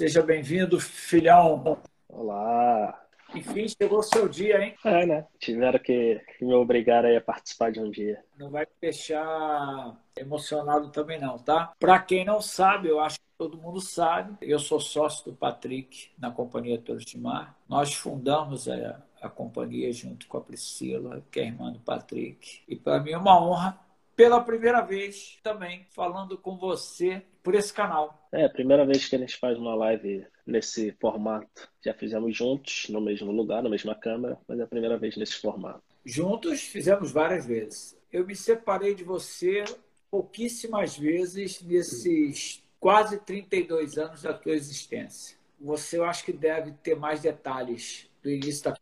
Seja bem-vindo, filhão. Olá. Enfim, chegou o seu dia, hein? É, né? Tiveram que, me obrigar a participar de um dia. Não vai deixar emocionado também não, tá? Para quem não sabe, eu acho que todo mundo sabe, eu sou sócio do Patrick na Companhia Torres de Mar. Nós fundamos a, a companhia junto com a Priscila, que é irmã do Patrick. E para mim é uma honra pela primeira vez também falando com você por esse canal. É a primeira vez que a gente faz uma live nesse formato. Já fizemos juntos, no mesmo lugar, na mesma câmera, mas é a primeira vez nesse formato. Juntos fizemos várias vezes. Eu me separei de você pouquíssimas vezes nesses quase 32 anos da tua existência. Você, eu acho que deve ter mais detalhes do início da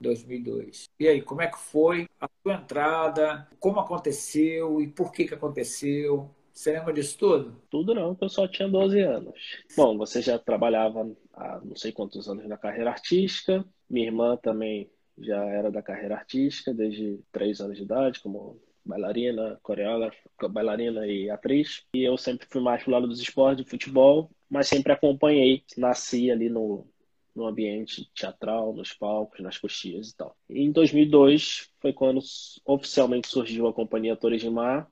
2002. E aí, como é que foi a sua entrada? Como aconteceu e por que, que aconteceu? Você lembra disso tudo? Tudo não, eu só tinha 12 anos. Bom, você já trabalhava há não sei quantos anos na carreira artística. Minha irmã também já era da carreira artística desde 3 anos de idade, como bailarina, coreógrafa, bailarina e atriz. E eu sempre fui mais pro lado dos esportes, do futebol, mas sempre acompanhei. Nasci ali no, no ambiente teatral, nos palcos, nas coxias e tal. E em 2002 foi quando oficialmente surgiu a Companhia Torres de Mar,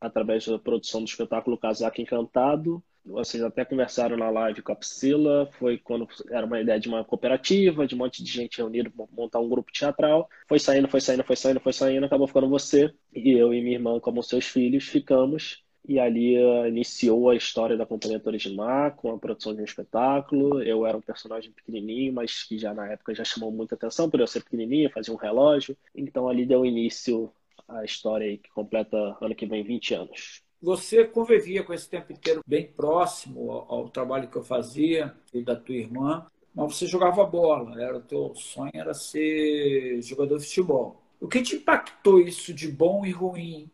através da produção do espetáculo Casaco Encantado. Vocês até conversaram na live com a Priscila, foi quando era uma ideia de uma cooperativa, de um monte de gente reunida, montar um grupo teatral. Foi saindo, foi saindo, foi saindo, foi saindo, acabou ficando você. E eu e minha irmã, como seus filhos, ficamos e ali uh, iniciou a história da Companhia Mar, com a produção de um espetáculo. Eu era um personagem pequenininho, mas que já na época já chamou muita atenção por eu ser pequenininho, fazia um relógio. Então ali deu início a história aí que completa ano que vem 20 anos. Você convivia com esse tempo inteiro bem próximo ao, ao trabalho que eu fazia e da tua irmã, mas você jogava bola, era o teu sonho era ser jogador de futebol. O que te impactou isso de bom e ruim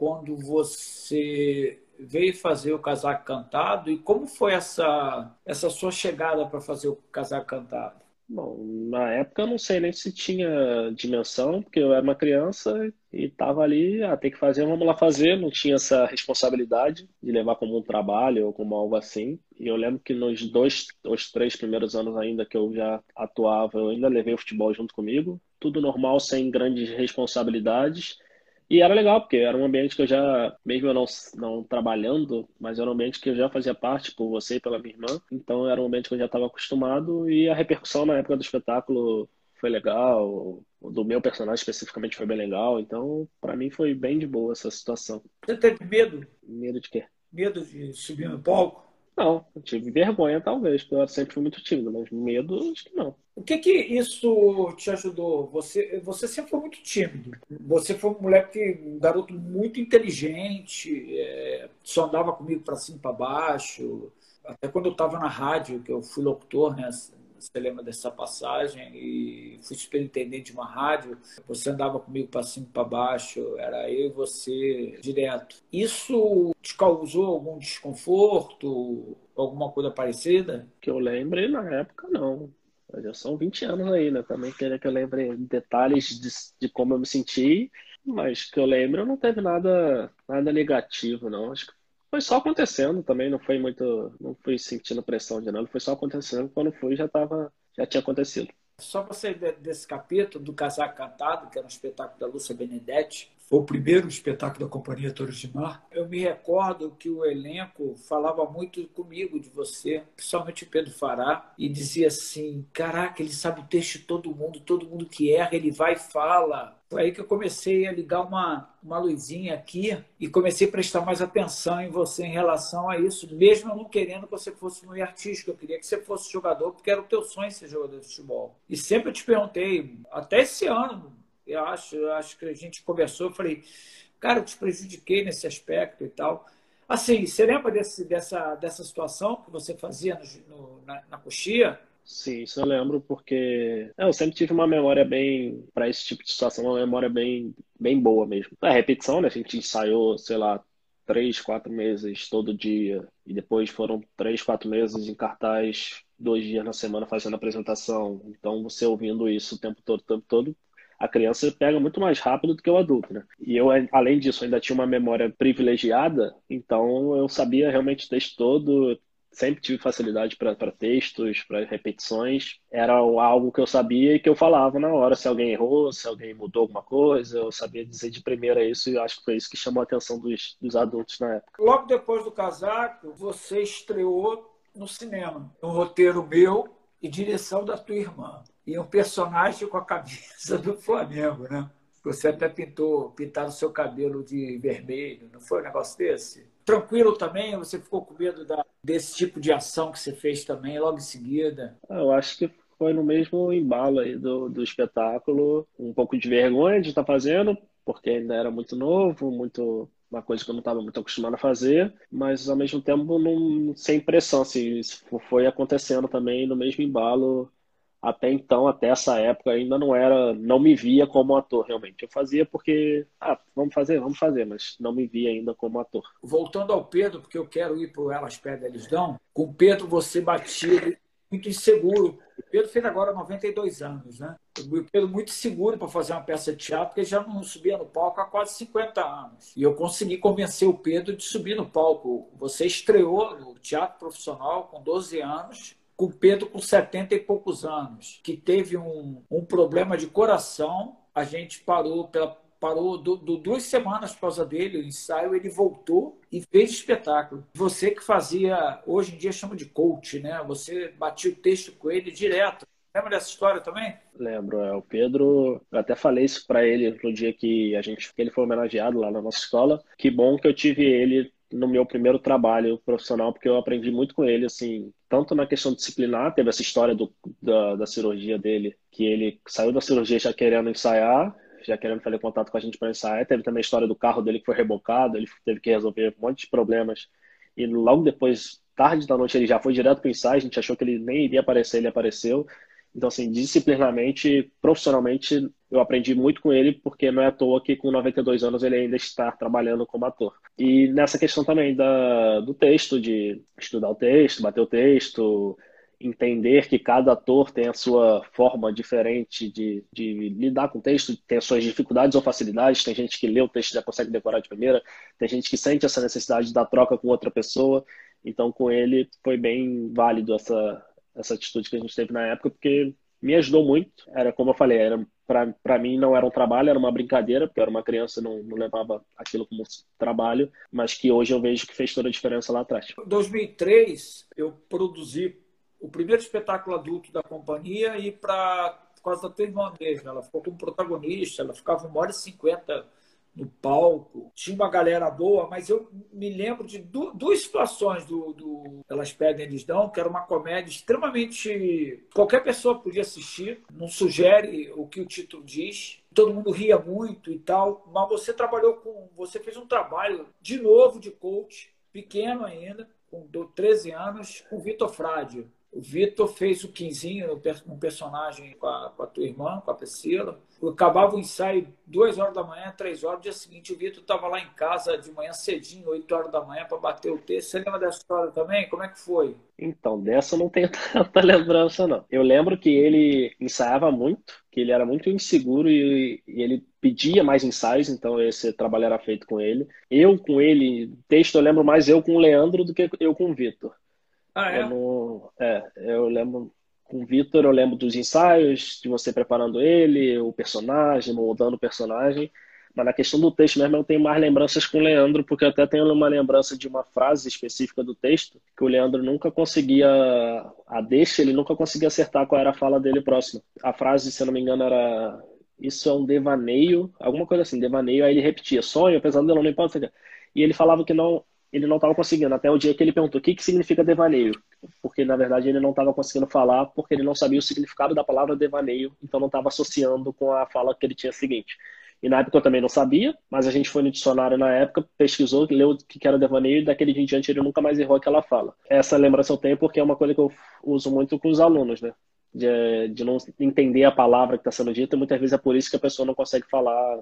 quando você veio fazer o casaco cantado e como foi essa, essa sua chegada para fazer o casaco cantado? Bom, na época eu não sei nem se tinha dimensão, porque eu era uma criança e estava ali, ah, tem que fazer, vamos lá fazer, não tinha essa responsabilidade de levar como um trabalho ou como algo assim. E eu lembro que nos dois ou três primeiros anos ainda que eu já atuava, eu ainda levei o futebol junto comigo, tudo normal, sem grandes responsabilidades. E era legal, porque era um ambiente que eu já, mesmo eu não, não trabalhando, mas era um ambiente que eu já fazia parte por você e pela minha irmã. Então era um ambiente que eu já estava acostumado e a repercussão na época do espetáculo foi legal. Do meu personagem especificamente foi bem legal. Então, para mim foi bem de boa essa situação. Você teve medo? Medo de quê? Medo de subir no palco? Não, eu tive vergonha talvez, porque eu sempre fui muito tímido, mas medo acho que não. O que que isso te ajudou? Você, você sempre foi muito tímido. Você foi um moleque, um garoto muito inteligente, é, só andava comigo para cima e para baixo. Até quando eu estava na rádio, que eu fui locutor, né? Você lembra dessa passagem? E fui superintendente de uma rádio. Você andava comigo para cima e para baixo, era eu e você direto. Isso te causou algum desconforto? Alguma coisa parecida? Que eu lembre, na época, não. Mas já são 20 anos aí, né? Também queria que eu lembre detalhes de, de como eu me senti, mas que eu lembro não teve nada, nada negativo, não. Acho que foi só acontecendo também, não foi muito, não fui sentindo pressão de nada, foi só acontecendo, quando fui já tava, já tinha acontecido. Só você desse capítulo do Casaco Cantado, que era um espetáculo da Lúcia Benedetti, foi o primeiro espetáculo da Companhia Torres de Mar. Eu me recordo que o elenco falava muito comigo de você, principalmente o Pedro Fará, e dizia assim: Caraca, ele sabe o texto de todo mundo, todo mundo que erra, ele vai e fala. Foi aí que eu comecei a ligar uma, uma luzinha aqui e comecei a prestar mais atenção em você em relação a isso, mesmo não querendo que você fosse no artístico. Eu queria que você fosse jogador, porque era o teu sonho ser jogador de futebol. E sempre eu te perguntei, até esse ano, eu acho, eu acho que a gente conversou, eu falei, cara, eu te prejudiquei nesse aspecto e tal. Assim, você lembra desse, dessa, dessa situação que você fazia no, no, na, na coxia? Sim, isso eu lembro porque é, eu sempre tive uma memória bem, para esse tipo de situação, uma memória bem, bem boa mesmo. A repetição, né? A gente ensaiou, sei lá, três, quatro meses todo dia e depois foram três, quatro meses em cartaz, dois dias na semana fazendo apresentação. Então você ouvindo isso o tempo todo, o tempo todo, a criança pega muito mais rápido do que o adulto, né? E eu, além disso, ainda tinha uma memória privilegiada, então eu sabia realmente o texto todo, sempre tive facilidade para textos, para repetições. Era algo que eu sabia e que eu falava na hora. Se alguém errou, se alguém mudou alguma coisa, eu sabia dizer de primeira isso e acho que foi isso que chamou a atenção dos, dos adultos na época. Logo depois do casaco, você estreou no cinema. Um roteiro meu e direção da tua irmã. E um personagem com a camisa do Flamengo, né? Você até pintou, pintar o seu cabelo de vermelho, não foi um negócio desse? Tranquilo também? Você ficou com medo da, desse tipo de ação que você fez também logo em seguida? Ah, eu acho que foi no mesmo embalo aí do, do espetáculo. Um pouco de vergonha de estar fazendo, porque ainda era muito novo, muito uma coisa que eu não estava muito acostumado a fazer, mas ao mesmo tempo não, sem pressão. Assim, isso foi acontecendo também no mesmo embalo até então, até essa época, ainda não era, não me via como ator realmente. Eu fazia porque, ah, vamos fazer, vamos fazer, mas não me via ainda como ator. Voltando ao Pedro, porque eu quero ir para Elas Pedem, Eles Dão, com o Pedro você batia muito inseguro. O Pedro fez agora 92 anos, né? O Pedro muito seguro para fazer uma peça de teatro, porque já não subia no palco há quase 50 anos. E eu consegui convencer o Pedro de subir no palco. Você estreou no teatro profissional com 12 anos com Pedro com 70 e poucos anos, que teve um, um problema de coração. A gente parou pela parou do, do, duas semanas por causa dele, o ensaio, ele voltou e fez espetáculo. Você que fazia, hoje em dia chama de coach, né? Você batia o texto com ele direto. Lembra dessa história também? Lembro, é. O Pedro, eu até falei isso para ele no dia que a gente, que ele foi homenageado lá na nossa escola. Que bom que eu tive ele no meu primeiro trabalho profissional, porque eu aprendi muito com ele, assim, tanto na questão disciplinar, teve essa história do, da, da cirurgia dele, que ele saiu da cirurgia já querendo ensaiar, já querendo fazer contato com a gente para ensaiar. Teve também a história do carro dele que foi rebocado, ele teve que resolver um monte de problemas. E logo depois, tarde da noite, ele já foi direto para o ensaio, a gente achou que ele nem iria aparecer, ele apareceu. Então, assim, disciplinarmente, profissionalmente, eu aprendi muito com ele, porque não é à toa que com 92 anos ele ainda está trabalhando como ator. E nessa questão também da, do texto, de estudar o texto, bater o texto, entender que cada ator tem a sua forma diferente de, de lidar com o texto, tem as suas dificuldades ou facilidades. Tem gente que lê o texto e já consegue decorar de primeira, tem gente que sente essa necessidade da troca com outra pessoa. Então, com ele, foi bem válido essa, essa atitude que a gente teve na época, porque me ajudou muito. Era como eu falei, era para mim não era um trabalho, era uma brincadeira, porque eu era uma criança, não, não levava aquilo como trabalho, mas que hoje eu vejo que fez toda a diferença lá atrás. Em 2003, eu produzi o primeiro espetáculo adulto da companhia e para por causa da irmã mesmo, ela ficou como protagonista, ela ficava uma hora e cinquenta no palco, tinha uma galera boa, mas eu me lembro de duas situações do, do Elas Pedem, Eles Dão, que era uma comédia extremamente. qualquer pessoa podia assistir, não sugere o que o título diz, todo mundo ria muito e tal, mas você trabalhou com. você fez um trabalho de novo de coach, pequeno ainda, com 13 anos, com Vitor Frade. O Vitor fez o Quinzinho, um personagem com a, com a tua irmã, com a Priscila. Eu acabava o ensaio duas horas da manhã, três horas. No dia seguinte, o Vitor estava lá em casa de manhã cedinho, oito horas da manhã, para bater o texto. Você lembra dessa história também? Como é que foi? Então, dessa eu não tenho tanta lembrança, não. Eu lembro que ele ensaiava muito, que ele era muito inseguro e, e ele pedia mais ensaios, então esse trabalho era feito com ele. Eu com ele, texto eu lembro mais eu com o Leandro do que eu com o Vitor. Ah, é? Eu, não, é, eu lembro com o Vitor, eu lembro dos ensaios, de você preparando ele, o personagem, moldando o personagem. Mas na questão do texto mesmo, eu tenho mais lembranças com o Leandro, porque eu até tenho uma lembrança de uma frase específica do texto, que o Leandro nunca conseguia, a deixa, ele nunca conseguia acertar qual era a fala dele próxima. A frase, se eu não me engano, era isso é um devaneio, alguma coisa assim, devaneio, aí ele repetia, sonho, pesadelo, não importa. E ele falava que não, ele não estava conseguindo, até o dia que ele perguntou o que, que significa devaneio, porque na verdade ele não estava conseguindo falar porque ele não sabia o significado da palavra devaneio, então não estava associando com a fala que ele tinha seguinte. E na época eu também não sabia, mas a gente foi no dicionário na época, pesquisou, leu o que era devaneio e daquele dia em diante ele nunca mais errou aquela fala. Essa lembrança eu tenho porque é uma coisa que eu uso muito com os alunos, né? De, de não entender a palavra que está sendo dita, e muitas vezes é por isso que a pessoa não consegue falar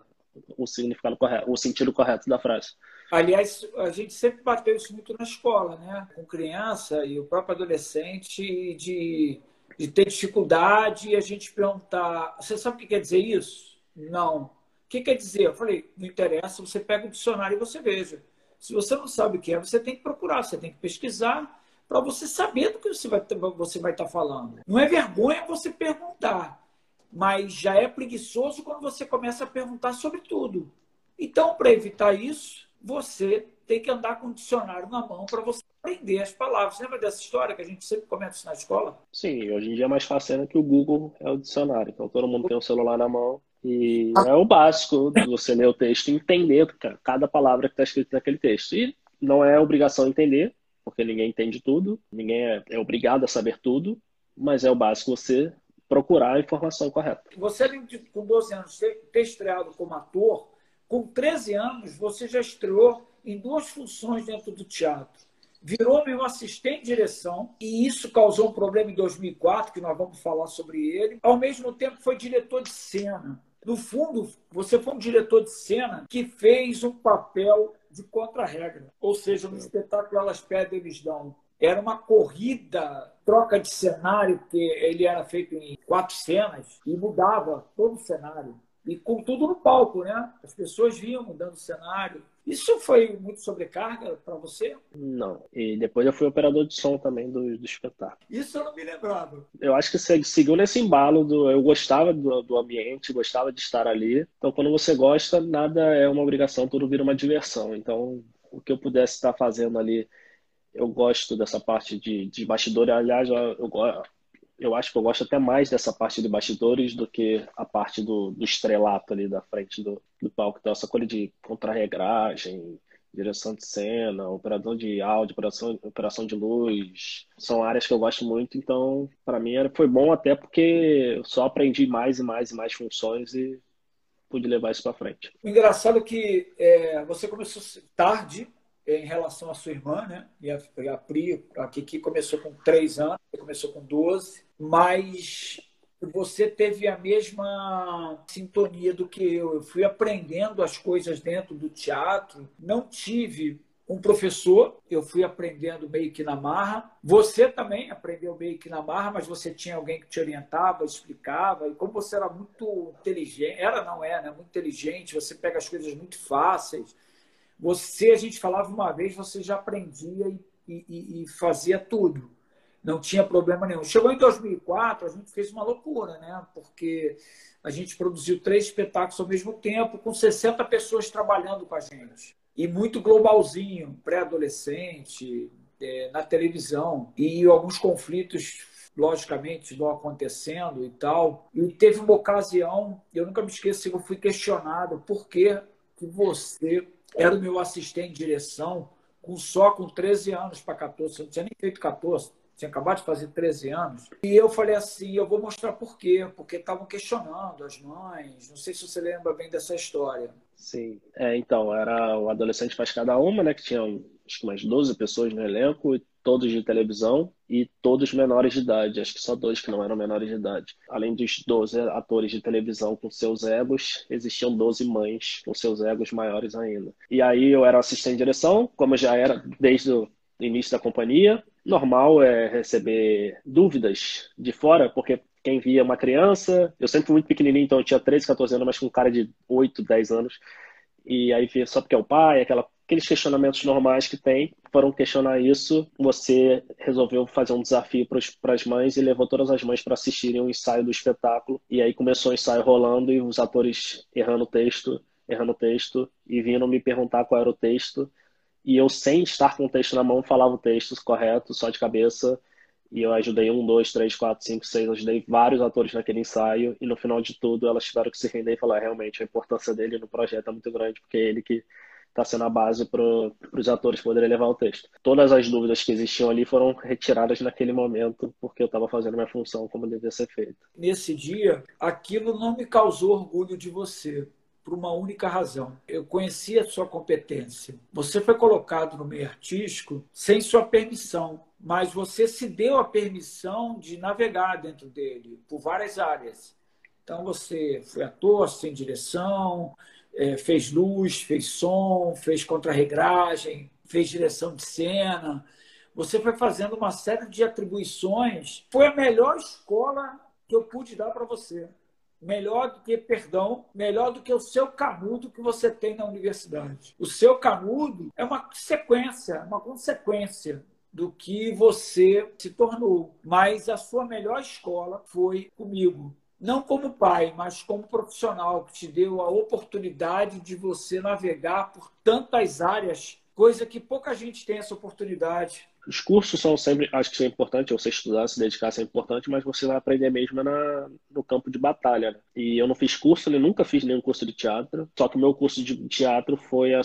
o significado correto, o sentido correto da frase. Aliás, a gente sempre bateu isso muito na escola, né? Com criança e o próprio adolescente, de, de ter dificuldade e a gente perguntar: você sabe o que quer dizer isso? Não. O que quer dizer? Eu falei: não interessa, você pega o dicionário e você veja. Se você não sabe o que é, você tem que procurar, você tem que pesquisar. para você saber do que você vai, você vai estar tá falando. Não é vergonha você perguntar, mas já é preguiçoso quando você começa a perguntar sobre tudo. Então, para evitar isso, você tem que andar com o dicionário na mão para você aprender as palavras. Lembra dessa história que a gente sempre comenta isso na escola? Sim, hoje em dia é mais fácil que o Google é o dicionário. Então todo mundo tem o celular na mão e é o básico de você ler o texto e entender cada palavra que está escrita naquele texto. E não é obrigação entender, porque ninguém entende tudo, ninguém é, é obrigado a saber tudo, mas é o básico você procurar a informação correta. Você, com 12 anos, ter estreado como ator, com 13 anos, você já estreou em duas funções dentro do teatro. Virou meu assistente de direção, e isso causou um problema em 2004, que nós vamos falar sobre ele. Ao mesmo tempo, foi diretor de cena. No fundo, você foi um diretor de cena que fez um papel de contra-regra. Ou seja, no espetáculo Elas Pedem, Eles Dão. Era uma corrida, troca de cenário, que ele era feito em quatro cenas e mudava todo o cenário e com tudo no palco, né? As pessoas vinham mudando o cenário. Isso foi muito sobrecarga para você? Não. E depois eu fui operador de som também do, do espetáculo. Isso eu não me lembrava. Eu acho que seguiu nesse embalo do. Eu gostava do, do ambiente, gostava de estar ali. Então, quando você gosta, nada é uma obrigação, tudo vira uma diversão. Então, o que eu pudesse estar fazendo ali eu gosto dessa parte de, de bastidor. Aliás, eu, eu, acho que eu gosto até mais dessa parte de bastidores do que a parte do, do estrelato ali da frente do, do palco. Então, essa coisa de contrarregragem, direção de cena, operador de áudio, operação, operação de luz, são áreas que eu gosto muito. Então, para mim, foi bom até porque eu só aprendi mais e mais e mais funções e pude levar isso para frente. O engraçado é que é, você começou tarde em relação à sua irmã, né? E a, a Pri, a Kiki começou com 3 anos, começou com 12, mas você teve a mesma sintonia do que eu. Eu fui aprendendo as coisas dentro do teatro, não tive um professor, eu fui aprendendo meio que na marra. Você também aprendeu meio que na marra, mas você tinha alguém que te orientava, explicava. E como você era muito inteligente, era não é, né? Muito inteligente, você pega as coisas muito fáceis você, a gente falava uma vez, você já aprendia e, e, e fazia tudo. Não tinha problema nenhum. Chegou em 2004, a gente fez uma loucura, né? Porque a gente produziu três espetáculos ao mesmo tempo, com 60 pessoas trabalhando com a gente. E muito globalzinho, pré-adolescente, é, na televisão. E alguns conflitos logicamente, vão acontecendo e tal. E teve uma ocasião, eu nunca me esqueço, eu fui questionado por que, que você era o meu assistente de direção, com só com 13 anos para 14, eu não tinha nem feito 14, tinha acabado de fazer 13 anos. E eu falei assim, eu vou mostrar por quê, porque estavam questionando as mães, não sei se você lembra bem dessa história. Sim, é, então, era o Adolescente Faz Cada Uma, né, que tinha acho que umas 12 pessoas no elenco, todos de televisão e todos menores de idade. Acho que só dois que não eram menores de idade. Além dos 12 atores de televisão com seus egos, existiam 12 mães com seus egos maiores ainda. E aí eu era assistente de direção, como já era desde o início da companhia. Normal é receber dúvidas de fora, porque quem via uma criança, eu sempre fui muito pequenininho, então eu tinha 13, 14 anos, mas com cara de 8, 10 anos. E aí via só porque é o pai, aquela aqueles questionamentos normais que tem, foram questionar isso, você resolveu fazer um desafio para as mães e levou todas as mães para assistirem o um ensaio do espetáculo. E aí começou o ensaio rolando e os atores errando o texto, errando o texto, e vindo me perguntar qual era o texto. E eu, sem estar com o texto na mão, falava o texto correto, só de cabeça. E eu ajudei um, dois, três, quatro, cinco, seis, ajudei vários atores naquele ensaio. E no final de tudo, elas tiveram que se render e falar: realmente, a importância dele no projeto é muito grande, porque é ele que está sendo a base para os atores poderem levar o texto. Todas as dúvidas que existiam ali foram retiradas naquele momento, porque eu estava fazendo minha função como devia ser feita. Nesse dia, aquilo não me causou orgulho de você, por uma única razão. Eu conhecia a sua competência. Você foi colocado no meio artístico sem sua permissão, mas você se deu a permissão de navegar dentro dele, por várias áreas. Então, você foi ator, sem direção, é, fez luz, fez som, fez contrarregragem, fez direção de cena. Você foi fazendo uma série de atribuições. Foi a melhor escola que eu pude dar para você. Melhor do que, perdão, melhor do que o seu canudo que você tem na universidade. O seu canudo é uma sequência, uma consequência do que você se tornou. Mas a sua melhor escola foi comigo. Não como pai, mas como profissional, que te deu a oportunidade de você navegar por tantas áreas, coisa que pouca gente tem essa oportunidade. Os cursos são sempre, acho que isso é importante, você estudar, se dedicar é importante, mas você vai aprender mesmo na, no campo de batalha. Né? E eu não fiz curso, eu nunca fiz nenhum curso de teatro, só que o meu curso de teatro foi a,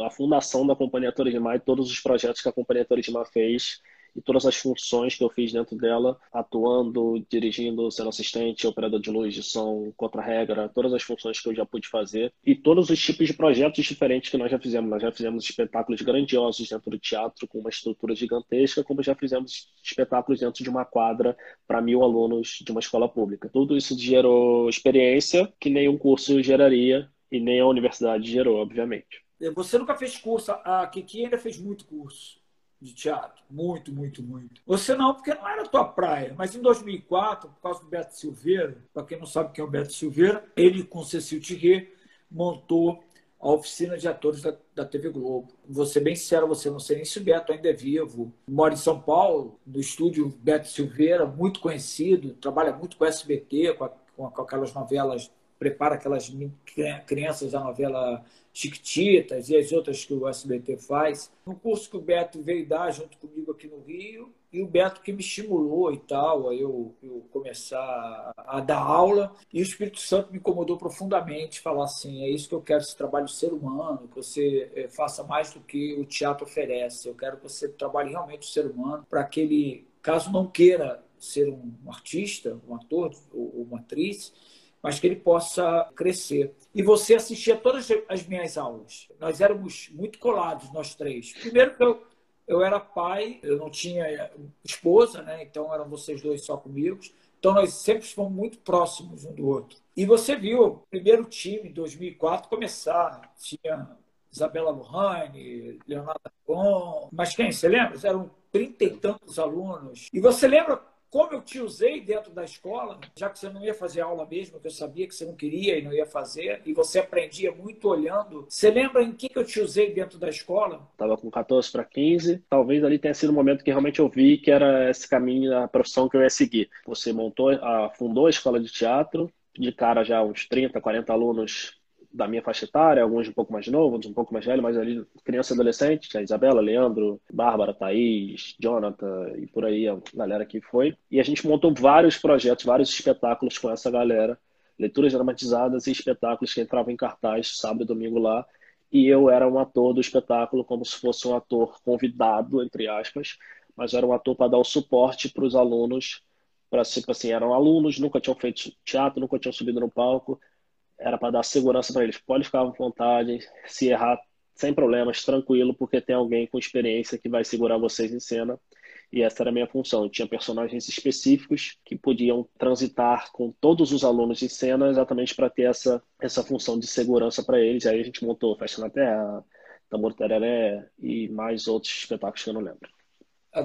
a fundação da Companhia Torres de Mar e todos os projetos que a Companhia Torres de Mar fez e todas as funções que eu fiz dentro dela, atuando, dirigindo, sendo assistente, operador de luz, de som, contra-regra, todas as funções que eu já pude fazer e todos os tipos de projetos diferentes que nós já fizemos. Nós já fizemos espetáculos grandiosos dentro do teatro, com uma estrutura gigantesca, como já fizemos espetáculos dentro de uma quadra para mil alunos de uma escola pública. Tudo isso gerou experiência que nenhum curso geraria e nem a universidade gerou, obviamente. Você nunca fez curso, a Kiki ainda fez muito curso de teatro. Muito, muito, muito. Você não, porque não era a tua praia. Mas em 2004, por causa do Beto Silveira, para quem não sabe quem é o Beto Silveira, ele com Cecil Thierry montou a oficina de atores da, da TV Globo. Vou ser bem sincero, você não sei nem se o Beto ainda é vivo. Mora em São Paulo, no estúdio Beto Silveira, muito conhecido, trabalha muito com SBT, com, a, com aquelas novelas, prepara aquelas crianças da novela Chiquititas e as outras que o SBT faz. No curso que o Beto veio dar junto comigo aqui no Rio, e o Beto que me estimulou e tal, a eu, eu começar a dar aula, e o Espírito Santo me incomodou profundamente, falar assim, é isso que eu quero, esse trabalho de ser humano, que você eh, faça mais do que o teatro oferece, eu quero que você trabalhe realmente o ser humano, para que ele, caso não queira ser um artista, um ator ou uma atriz, mas que ele possa crescer. E você assistia todas as minhas aulas. Nós éramos muito colados, nós três. Primeiro que eu, eu era pai, eu não tinha esposa, né? então eram vocês dois só comigo. Então nós sempre fomos muito próximos um do outro. E você viu o primeiro time, em 2004, começar. Tinha Isabela Lohane, Leonardo Gon, mas quem? Você lembra? Eram trinta e tantos alunos. E você lembra como eu te usei dentro da escola, já que você não ia fazer aula mesmo, que eu sabia que você não queria e não ia fazer, e você aprendia muito olhando. Você lembra em que, que eu te usei dentro da escola? Estava com 14 para 15, talvez ali tenha sido o momento que realmente eu vi que era esse caminho, a profissão que eu ia seguir. Você montou, fundou a escola de teatro, de cara já uns 30, 40 alunos da minha faixa etária, alguns um pouco mais novos, um pouco mais velhos, mas ali criança e adolescente, a Isabela, Leandro, Bárbara, Thaís, Jonathan e por aí a galera que foi. E a gente montou vários projetos, vários espetáculos com essa galera, leituras dramatizadas e espetáculos que entravam em cartaz sábado e domingo lá. E eu era um ator do espetáculo como se fosse um ator convidado, entre aspas, mas era um ator para dar o suporte para os alunos, para tipo assim, eram alunos, nunca tinham feito teatro, nunca tinham subido no palco, era para dar segurança para eles. Pode ficar à vontade, se errar sem problemas, tranquilo, porque tem alguém com experiência que vai segurar vocês em cena. E essa era a minha função. Eu tinha personagens específicos que podiam transitar com todos os alunos em cena exatamente para ter essa, essa função de segurança para eles. Aí a gente montou Festa na Terra, Tambor Tereré e mais outros espetáculos que eu não lembro.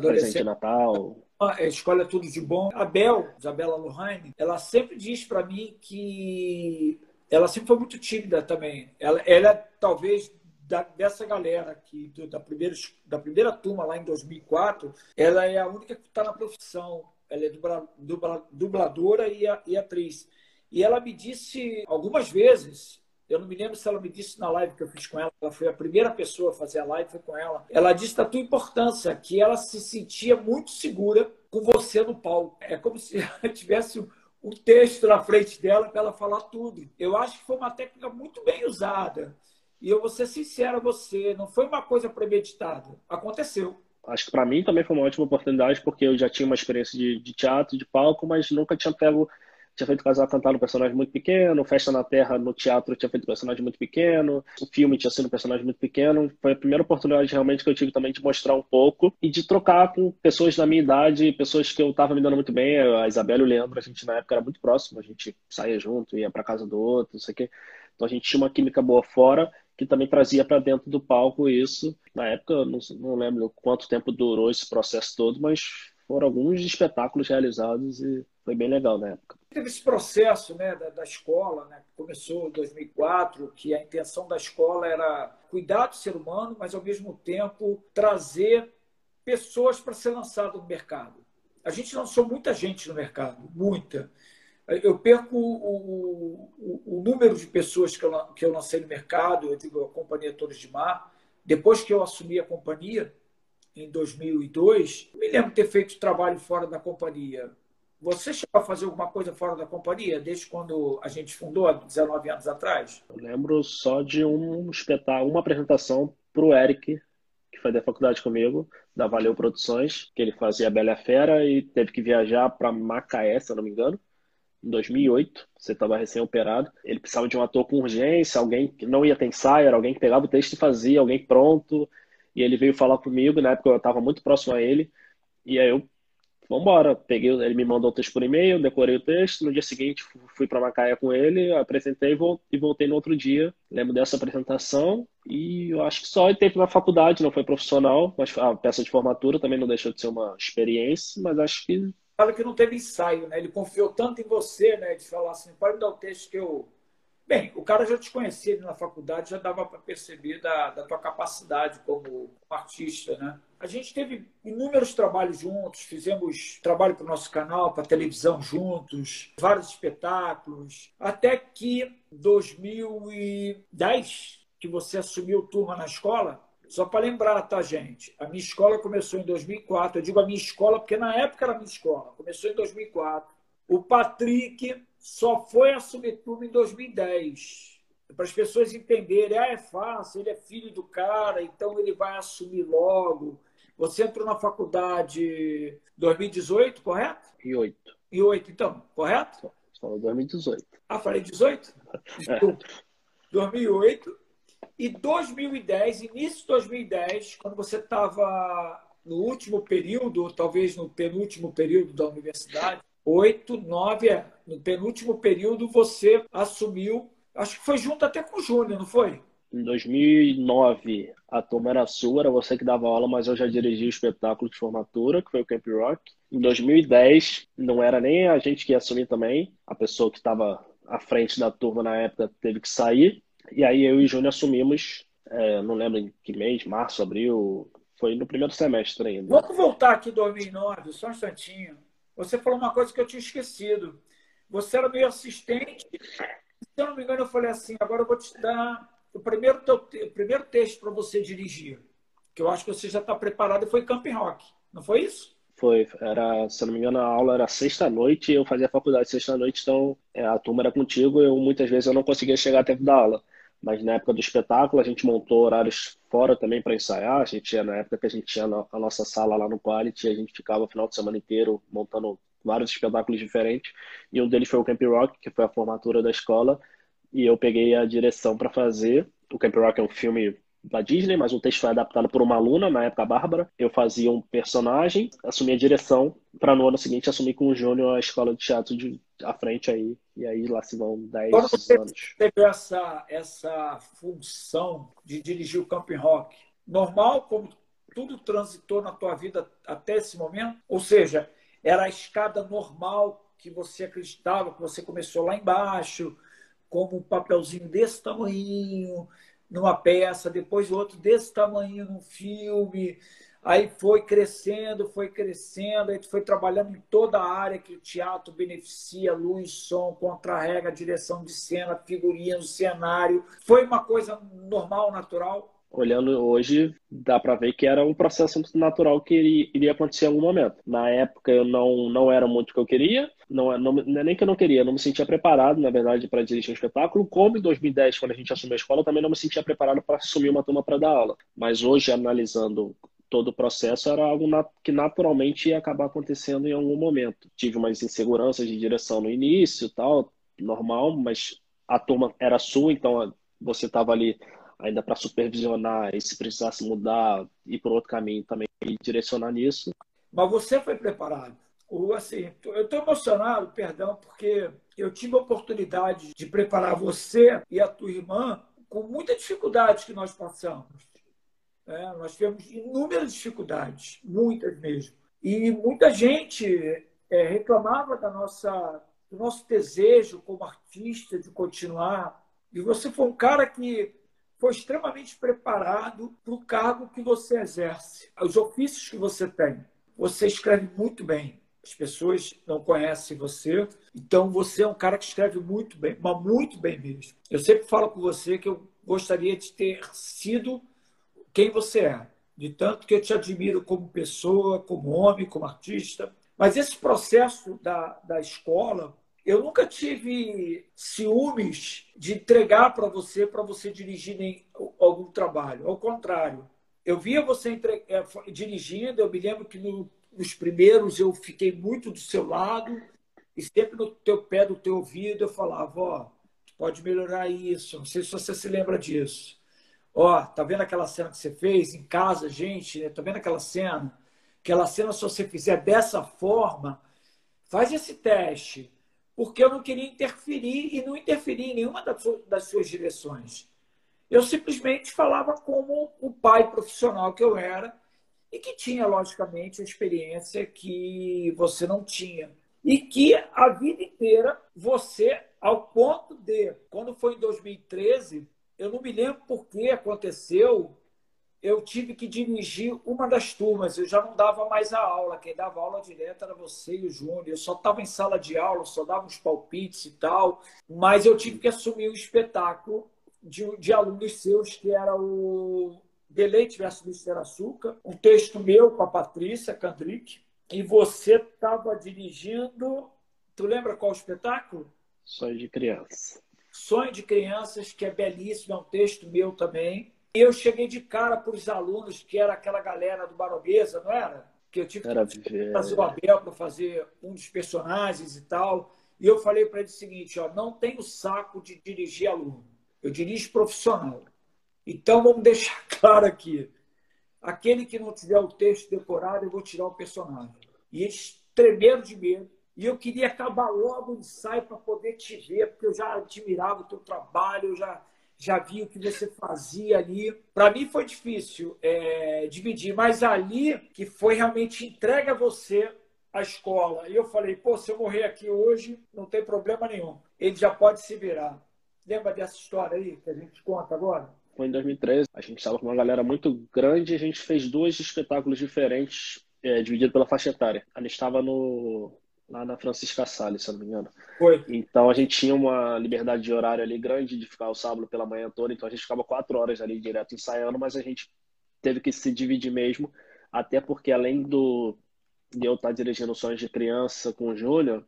Presente de Natal. A escola é tudo de bom. A Bel, Isabela Lohane, ela sempre diz para mim que ela sempre foi muito tímida também. Ela, ela talvez da, dessa galera aqui, do, da, primeira, da primeira turma lá em 2004, ela é a única que está na profissão. Ela é dubla, dubla, dubladora e, a, e atriz. E ela me disse algumas vezes, eu não me lembro se ela me disse na live que eu fiz com ela, ela foi a primeira pessoa a fazer a live, foi com ela. Ela disse da tua importância, que ela se sentia muito segura com você no palco. É como se ela tivesse o texto na frente dela para ela falar tudo. Eu acho que foi uma técnica muito bem usada. E eu vou ser sincero a você, não foi uma coisa premeditada. Aconteceu. Acho que para mim também foi uma ótima oportunidade, porque eu já tinha uma experiência de, de teatro, de palco, mas nunca tinha pego tinha feito Casal Cantar um personagem muito pequeno, Festa na Terra no teatro tinha feito um personagem muito pequeno, o filme tinha sido um personagem muito pequeno. Foi a primeira oportunidade realmente que eu tive também de mostrar um pouco e de trocar com pessoas da minha idade, pessoas que eu estava me dando muito bem. A Isabela e o Leandro, a gente na época era muito próximo, a gente saía junto, ia para casa do outro, não sei o quê. Então a gente tinha uma química boa fora que também trazia para dentro do palco isso. Na época, não, não lembro quanto tempo durou esse processo todo, mas foram alguns espetáculos realizados e foi bem legal na época. Teve esse processo né, da, da escola, né, que começou em 2004, que a intenção da escola era cuidar do ser humano, mas ao mesmo tempo trazer pessoas para ser lançado no mercado. A gente lançou muita gente no mercado, muita. Eu perco o, o, o número de pessoas que eu, que eu lancei no mercado, eu digo a Companhia Torres de Mar, depois que eu assumi a companhia, em 2002, me lembro de ter feito trabalho fora da companhia. Você chegou a fazer alguma coisa fora da companhia, desde quando a gente fundou, há 19 anos atrás? Eu lembro só de um espetáculo, uma apresentação para o Eric, que foi da faculdade comigo, da Valeu Produções, que ele fazia Bela Fera e teve que viajar para Macaé, se eu não me engano, em 2008. Você estava recém-operado. Ele precisava de um ator com urgência, alguém que não ia ter ensaio, era alguém que pegava o texto e fazia, alguém pronto. E ele veio falar comigo, na época eu estava muito próximo a ele. E aí eu, vambora. Peguei, ele me mandou o texto por e-mail, decorei o texto. No dia seguinte fui para Macaé com ele, apresentei e voltei no outro dia. Lembro dessa apresentação. E eu acho que só ele teve na faculdade, não foi profissional, mas a peça de formatura também não deixou de ser uma experiência, mas acho que fala que não teve ensaio, né? Ele confiou tanto em você, né? De falar assim, pode dar o texto que eu Bem, o cara já te conhecia na faculdade, já dava para perceber da, da tua capacidade como artista, né? A gente teve inúmeros trabalhos juntos, fizemos trabalho para o nosso canal, para televisão juntos, vários espetáculos, até que 2010, que você assumiu turma na escola, só para lembrar, tá, gente? A minha escola começou em 2004. Eu digo a minha escola porque na época era a minha escola. Começou em 2004. O Patrick só foi assumir turma em 2010. Para as pessoas entenderem, ah, é fácil, ele é filho do cara, então ele vai assumir logo. Você entrou na faculdade 2018, correto? E 8. E 8, então, correto? Falou 2018. Ah, falei 18? Desculpa. É. 2008. E 2010, início de 2010, quando você estava no último período, ou talvez no penúltimo período da universidade, oito, nove, é. No penúltimo período você assumiu, acho que foi junto até com o Júnior, não foi? Em 2009, a turma era sua, era você que dava aula, mas eu já dirigi o espetáculo de formatura, que foi o Camp Rock. Em 2010, não era nem a gente que ia assumir também, a pessoa que estava à frente da turma na época teve que sair, e aí eu e o Júnior assumimos, é, não lembro em que mês, março, abril, foi no primeiro semestre ainda. Vamos voltar aqui em 2009, só um instantinho. Você falou uma coisa que eu tinha esquecido. Você era meu assistente. Se eu não me engano, eu falei assim: agora eu vou te dar o primeiro, teu, o primeiro texto para você dirigir. Que eu acho que você já está preparado foi Camping Rock. Não foi isso? Foi, era, se eu não me engano, a aula era sexta-noite, eu fazia faculdade sexta-noite, então é, a turma era contigo, eu muitas vezes eu não conseguia chegar até da aula. Mas na época do espetáculo, a gente montou horários fora também para ensaiar. A gente na época que a gente tinha a nossa sala lá no Quality, a gente ficava o final de semana inteiro montando vários espetáculos diferentes. E um deles foi o Camp Rock, que foi a formatura da escola. E eu peguei a direção para fazer. O Camp Rock é um filme da Disney, mas o texto foi adaptado por uma aluna, na época a Bárbara. Eu fazia um personagem, assumi a direção, para no ano seguinte assumir com o Júnior a escola de teatro de, à frente aí. E aí lá se vão 10 Quando você anos. teve essa, essa função de dirigir o Camping Rock, normal, como tudo transitou na tua vida até esse momento? Ou seja, era a escada normal que você acreditava, que você começou lá embaixo, como um papelzinho desse tamanho, numa peça, depois outro desse tamanho num filme. Aí foi crescendo, foi crescendo, aí foi trabalhando em toda a área que o teatro beneficia, luz, som, contra-rega, direção de cena, figurino, cenário. Foi uma coisa normal, natural? olhando hoje, dá para ver que era um processo natural que iria, iria, acontecer em algum momento. Na época eu não, não era muito o que eu queria, não, não, não é nem que eu não queria, eu não me sentia preparado, na verdade, para dirigir um espetáculo, como em 2010, quando a gente assumiu a escola, também não me sentia preparado para assumir uma turma para dar aula. Mas hoje, analisando todo o processo, era algo que naturalmente ia acabar acontecendo em algum momento. Tive umas inseguranças de direção no início, tal, normal, mas a turma era sua, então você estava ali ainda para supervisionar e se precisasse mudar, ir por outro caminho também e direcionar nisso. Mas você foi preparado. O, assim, eu estou emocionado, perdão, porque eu tive a oportunidade de preparar você e a tua irmã com muita dificuldade que nós passamos. É, nós tivemos inúmeras dificuldades, muitas mesmo. E muita gente é, reclamava da nossa, do nosso desejo como artista de continuar. E você foi um cara que foi extremamente preparado para o cargo que você exerce, os ofícios que você tem. Você escreve muito bem. As pessoas não conhecem você, então você é um cara que escreve muito bem, mas muito bem mesmo. Eu sempre falo com você que eu gostaria de ter sido quem você é, de tanto que eu te admiro como pessoa, como homem, como artista. Mas esse processo da, da escola, eu nunca tive ciúmes de entregar para você, para você dirigir nem, algum trabalho. Ao contrário, eu via você entre, é, dirigindo, eu me lembro que no, nos primeiros eu fiquei muito do seu lado e sempre no teu pé, do teu ouvido, eu falava, ó, pode melhorar isso. Não sei se você se lembra disso. Ó, tá vendo aquela cena que você fez em casa, gente? Né? Tá vendo aquela cena? aquela cena, se você fizer dessa forma, faz esse teste. Porque eu não queria interferir e não interferir em nenhuma das suas direções. Eu simplesmente falava como o pai profissional que eu era e que tinha, logicamente, a experiência que você não tinha. E que a vida inteira você, ao ponto de, quando foi em 2013, eu não me lembro por que aconteceu, eu tive que dirigir uma das turmas. Eu já não dava mais a aula. Quem dava aula direta era você e o Júnior. Eu só estava em sala de aula, só dava uns palpites e tal. Mas eu tive que assumir o espetáculo de, de alunos seus, que era o Deleite versus Mister Açúcar. Um texto meu com a Patrícia Candrick. E você estava dirigindo. Tu lembra qual espetáculo? Sonho de Crianças. Sonho de Crianças, que é belíssimo, é um texto meu também eu cheguei de cara para os alunos, que era aquela galera do Baronesa, não era? Que eu tive que fazer o Abel para fazer um dos personagens e tal. E eu falei para ele o seguinte: ó, não tenho saco de dirigir aluno, eu dirijo profissional. Então vamos deixar claro aqui: aquele que não tiver o texto decorado, eu vou tirar o personagem. E eles tremeram de medo. E eu queria acabar logo o ensaio para poder te ver, porque eu já admirava o teu trabalho, eu já já vi o que você fazia ali. Para mim foi difícil é, dividir, mas ali que foi realmente entrega a você a escola. E eu falei, pô, se eu morrer aqui hoje, não tem problema nenhum. Ele já pode se virar. Lembra dessa história aí que a gente conta agora? Foi em 2013. A gente estava com uma galera muito grande e a gente fez dois espetáculos diferentes, é, dividido pela faixa etária. A gente estava no lá na Francisca Salles, se eu não me engano. Foi. Então a gente tinha uma liberdade de horário ali grande de ficar o sábado pela manhã toda, então a gente ficava quatro horas ali direto ensaiando, mas a gente teve que se dividir mesmo, até porque além do de eu estar dirigindo Sonhos de Criança com o Júnior,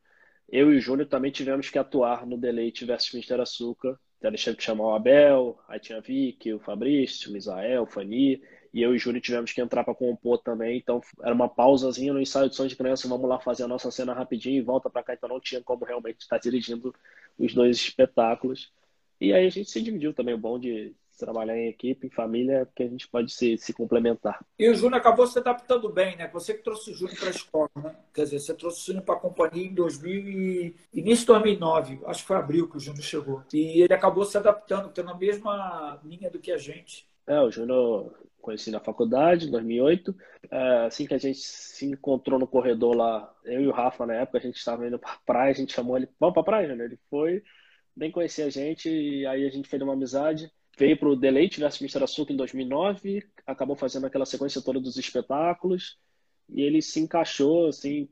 eu e o Júnior também tivemos que atuar no Deleite versus Mister Açúcar. Então, eles tinham que chamar o Abel, aí tinha a Vicky, o Fabrício, o Misael, o Fani, e eu e Júlio tivemos que entrar para compor também, então era uma pausazinha no ensaio de som de criança, vamos lá fazer a nossa cena rapidinho e volta para cá, então não tinha como realmente estar dirigindo os dois espetáculos. E aí a gente se dividiu também, o bom de trabalhar em equipe, em família, que a gente pode se, se complementar. E o Júnior acabou se adaptando bem, né? Você que trouxe o Júnior para a escola, né? Quer dizer, você trouxe o Júnior para a companhia em 2000 e... início de 2009, acho que foi abril que o Júnior chegou. E ele acabou se adaptando, tendo a mesma linha do que a gente. É, o Júnior conheci na faculdade, em 2008. É, assim que a gente se encontrou no corredor lá, eu e o Rafa, na época, a gente estava indo para praia, a gente chamou ele, vamos para praia, né? Ele foi, nem conhecia a gente, e aí a gente fez uma amizade. Veio para o Deleite versus Mr. Açúcar em 2009, acabou fazendo aquela sequência toda dos espetáculos, e ele se encaixou, assim,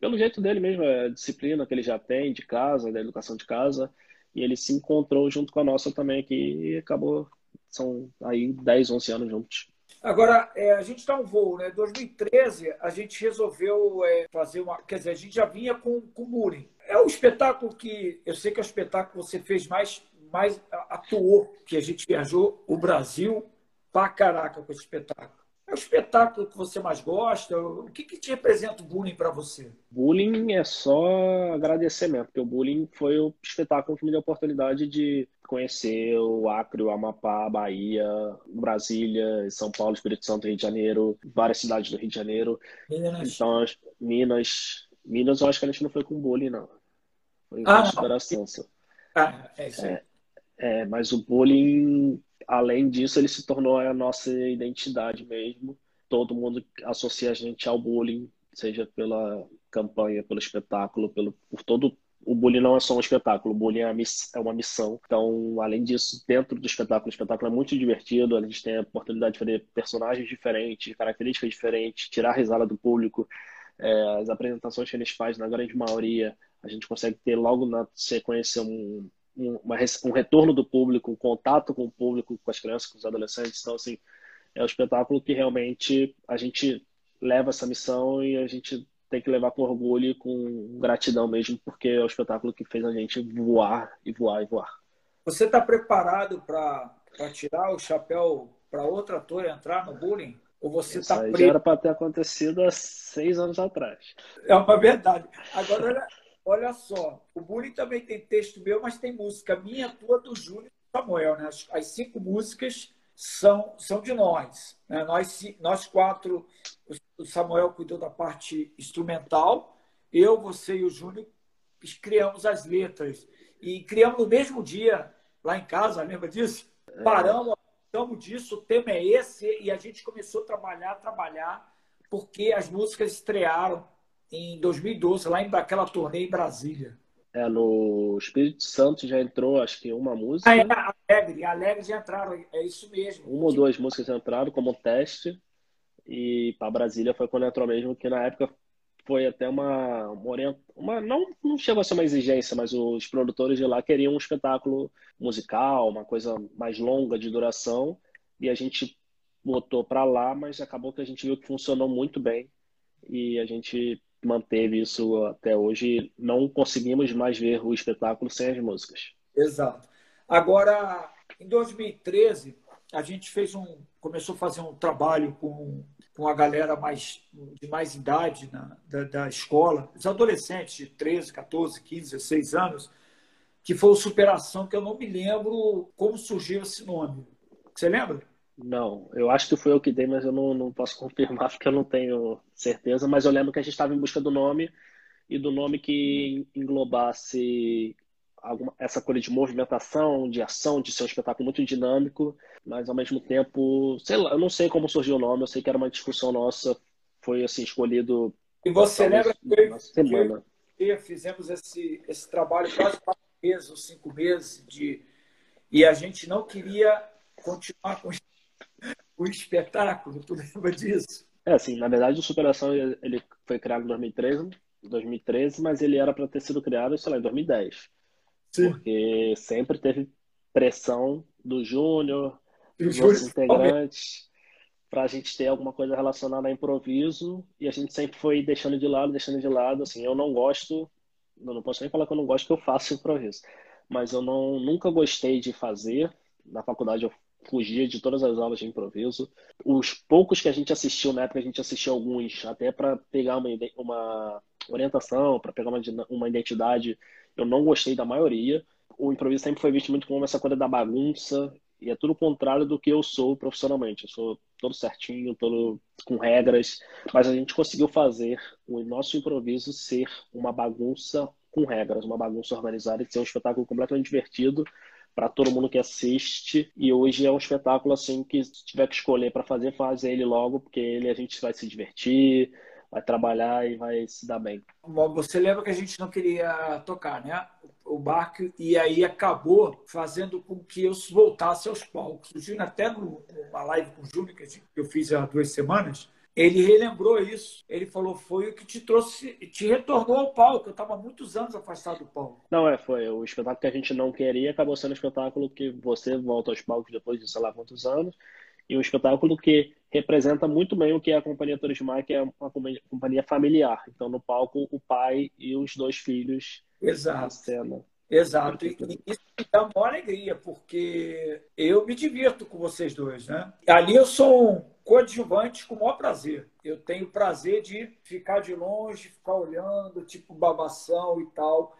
pelo jeito dele mesmo, a disciplina que ele já tem de casa, da educação de casa, e ele se encontrou junto com a nossa também aqui e acabou são aí 10, 11 anos juntos. Agora, é, a gente está um voo, né? 2013, a gente resolveu é, fazer uma. Quer dizer, a gente já vinha com, com bullying. É um espetáculo que. Eu sei que é o espetáculo que você fez mais, mais atuou, que a gente viajou o Brasil pra caraca com esse espetáculo. É o espetáculo que você mais gosta? O que, que te representa o bullying para você? Bullying é só agradecimento, porque o bullying foi o espetáculo que me deu a oportunidade de conhecer o Acre, o Amapá, Bahia, Brasília, São Paulo, Espírito Santo, Rio de Janeiro, várias cidades do Rio de Janeiro. Minas. Então, Minas. Minas, eu acho que a gente não foi com bullying, não. Foi ah, só. Ah, é isso aí. É, é, mas o bullying além disso, ele se tornou a nossa identidade mesmo. Todo mundo associa a gente ao bullying, seja pela campanha, pelo espetáculo, pelo, por todo o bullying não é só um espetáculo, o bullying é uma missão. Então, além disso, dentro do espetáculo, o espetáculo é muito divertido, a gente tem a oportunidade de fazer personagens diferentes, características diferentes, tirar a risada do público. É, as apresentações que eles fazem, na grande maioria, a gente consegue ter logo na sequência um, uma, um retorno do público, um contato com o público, com as crianças, com os adolescentes. Então, assim, é um espetáculo que realmente a gente leva essa missão e a gente tem que levar com orgulho e com gratidão mesmo, porque é o espetáculo que fez a gente voar e voar e voar. Você está preparado para tirar o chapéu para outro ator entrar no bullying? Ou você está preso? Já era para ter acontecido há seis anos atrás. É uma verdade. Agora, olha, só, o bullying também tem texto meu, mas tem música minha, tua, do Júnior e Samuel. Né? As, as cinco músicas são, são de nós. Né? Nós, nós quatro, o Samuel cuidou da parte instrumental, eu, você e o Júnior criamos as letras. E criamos no mesmo dia, lá em casa, lembra disso? É. Paramos, falamos disso, o tema é esse, e a gente começou a trabalhar, trabalhar, porque as músicas estrearam em 2012, lá em aquela turnê em Brasília. É, no Espírito Santo já entrou, acho que uma música. Ah, é, Alegre, Alegre já entraram, é isso mesmo. Uma ou duas músicas entraram como teste. E para Brasília foi quando entrou mesmo, que na época foi até uma, uma, uma não, não chegou a ser uma exigência, mas os produtores de lá queriam um espetáculo musical, uma coisa mais longa de duração, e a gente botou para lá, mas acabou que a gente viu que funcionou muito bem e a gente manteve isso até hoje. Não conseguimos mais ver o espetáculo sem as músicas. Exato. Agora, em 2013, a gente fez um, começou a fazer um trabalho com, com a galera mais, de mais idade na, da, da escola, os adolescentes de 13, 14, 15, 16 anos, que foi o Superação, que eu não me lembro como surgiu esse nome. Você lembra? Não, eu acho que foi eu que dei, mas eu não, não posso confirmar porque eu não tenho certeza. Mas eu lembro que a gente estava em busca do nome e do nome que englobasse alguma, essa coisa de movimentação, de ação, de ser um espetáculo muito dinâmico, mas ao mesmo tempo, sei lá, eu não sei como surgiu o nome, eu sei que era uma discussão nossa, foi assim escolhido. E você lembra que, semana. que fizemos esse, esse trabalho quase quatro meses ou cinco meses de e a gente não queria continuar com o espetáculo, tu lembra disso? É, assim, na verdade o Superação ele foi criado em 2013, 2013 mas ele era para ter sido criado, sei lá, em 2010. Sim. Porque sempre teve pressão do Júnior, dos outros integrantes, para a gente ter alguma coisa relacionada a improviso, e a gente sempre foi deixando de lado, deixando de lado. Assim, eu não gosto, eu não posso nem falar que eu não gosto, que eu faço improviso, mas eu não, nunca gostei de fazer. Na faculdade eu fugia de todas as aulas de improviso. Os poucos que a gente assistiu na época, a gente assistiu alguns até para pegar uma, uma orientação, para pegar uma, uma identidade eu não gostei da maioria. O improviso sempre foi visto muito como essa coisa da bagunça, e é tudo o contrário do que eu sou profissionalmente. Eu sou todo certinho, todo com regras, mas a gente conseguiu fazer o nosso improviso ser uma bagunça com regras, uma bagunça organizada, e ser um espetáculo completamente divertido para todo mundo que assiste. E hoje é um espetáculo assim que se tiver que escolher para fazer, faz ele logo, porque ele a gente vai se divertir, vai trabalhar e vai se dar bem. Você lembra que a gente não queria tocar, né? O barco, e aí acabou fazendo com que eu voltasse aos palcos. O Júnior, até numa live com o Júnior, que eu fiz há duas semanas, ele relembrou isso. Ele falou: foi o que te trouxe, te retornou ao palco. Eu estava muitos anos afastado do palco. Não, é, foi. O espetáculo que a gente não queria acabou sendo um espetáculo que você volta aos palcos depois de sei lá quantos anos e um espetáculo que representa muito bem o que é a Companhia Turismar, que é uma companhia familiar. Então, no palco, o pai e os dois filhos Exato. na cena. Exato. E isso me dá uma alegria, porque eu me divirto com vocês dois, né? Ali eu sou um coadjuvante com o maior prazer. Eu tenho prazer de ficar de longe, ficar olhando, tipo babação e tal.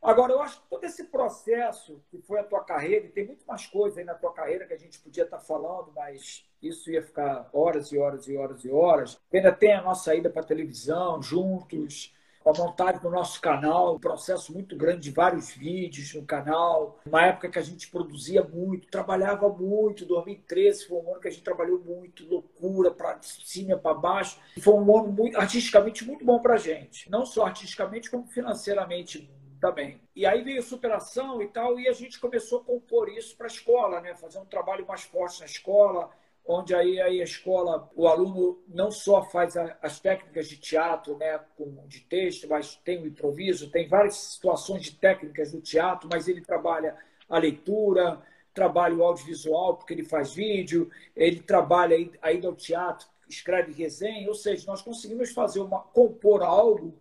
Agora, eu acho que todo esse processo que foi a tua carreira, e tem muito mais coisas aí na tua carreira que a gente podia estar falando, mas isso ia ficar horas e horas e horas e horas. Ainda tem a nossa ida para televisão, juntos, a montagem do nosso canal, um processo muito grande de vários vídeos no canal. Uma época que a gente produzia muito, trabalhava muito. 2013 foi um ano que a gente trabalhou muito, loucura para cima para baixo. Foi um ano muito artisticamente muito bom para a gente, não só artisticamente como financeiramente também. E aí veio superação e tal, e a gente começou a compor isso para a escola, né? fazer um trabalho mais forte na escola, onde aí, a escola, o aluno não só faz as técnicas de teatro, né, de texto, mas tem o improviso, tem várias situações de técnicas do teatro, mas ele trabalha a leitura, trabalha o audiovisual, porque ele faz vídeo, ele trabalha ainda o teatro, escreve resenha, ou seja, nós conseguimos fazer uma compor algo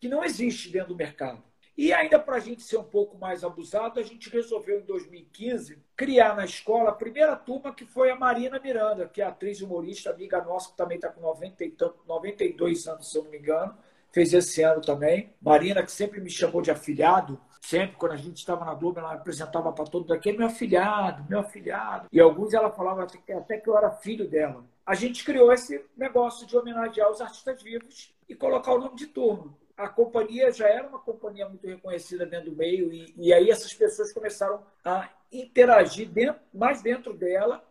que não existe dentro do mercado. E ainda para a gente ser um pouco mais abusado, a gente resolveu em 2015 criar na escola a primeira turma que foi a Marina Miranda, que é atriz humorista, amiga nossa, que também está com 90 e 92 anos, se eu não me engano, fez esse ano também. Marina, que sempre me chamou de afilhado, sempre quando a gente estava na Globo, ela apresentava para todo daqui, meu afilhado, meu afilhado. E alguns ela falava até que eu era filho dela. A gente criou esse negócio de homenagear os artistas vivos e colocar o nome de turma a companhia já era uma companhia muito reconhecida dentro do meio, e, e aí essas pessoas começaram a interagir dentro, mais dentro dela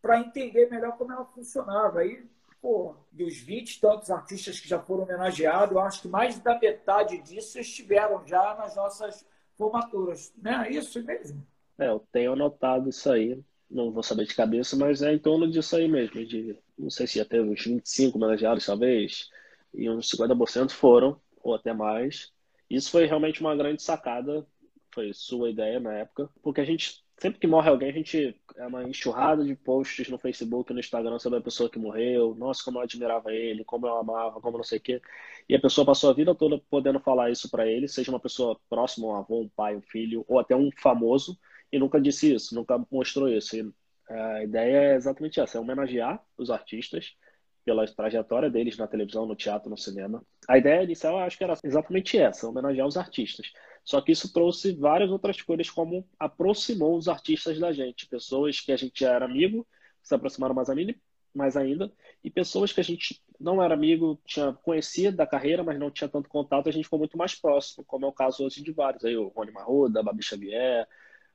para entender melhor como ela funcionava. Aí, pô, dos 20 tantos artistas que já foram homenageados, eu acho que mais da metade disso estiveram já nas nossas formaturas. Não é isso mesmo? É, eu tenho anotado isso aí. Não vou saber de cabeça, mas é em torno disso aí mesmo. De, não sei se já teve uns 25 homenageados, talvez, e uns 50% foram ou até mais. Isso foi realmente uma grande sacada, foi sua ideia na época, porque a gente, sempre que morre alguém, a gente é uma enxurrada de posts no Facebook, no Instagram sobre a pessoa que morreu, nossa, como eu admirava ele, como eu amava, como não sei o quê. E a pessoa passou a vida toda podendo falar isso para ele, seja uma pessoa próxima, um avô, um pai, um filho, ou até um famoso, e nunca disse isso, nunca mostrou isso. E a ideia é exatamente essa, é homenagear os artistas, pela trajetória deles na televisão, no teatro, no cinema. A ideia inicial, acho que era exatamente essa, homenagear os artistas. Só que isso trouxe várias outras coisas, como aproximou os artistas da gente. Pessoas que a gente já era amigo, se aproximaram mais, ainda, mais ainda, e pessoas que a gente não era amigo, tinha conhecido da carreira, mas não tinha tanto contato, a gente ficou muito mais próximo, como é o caso hoje de vários. Aí, o Rony Marroda, a Babi Xavier,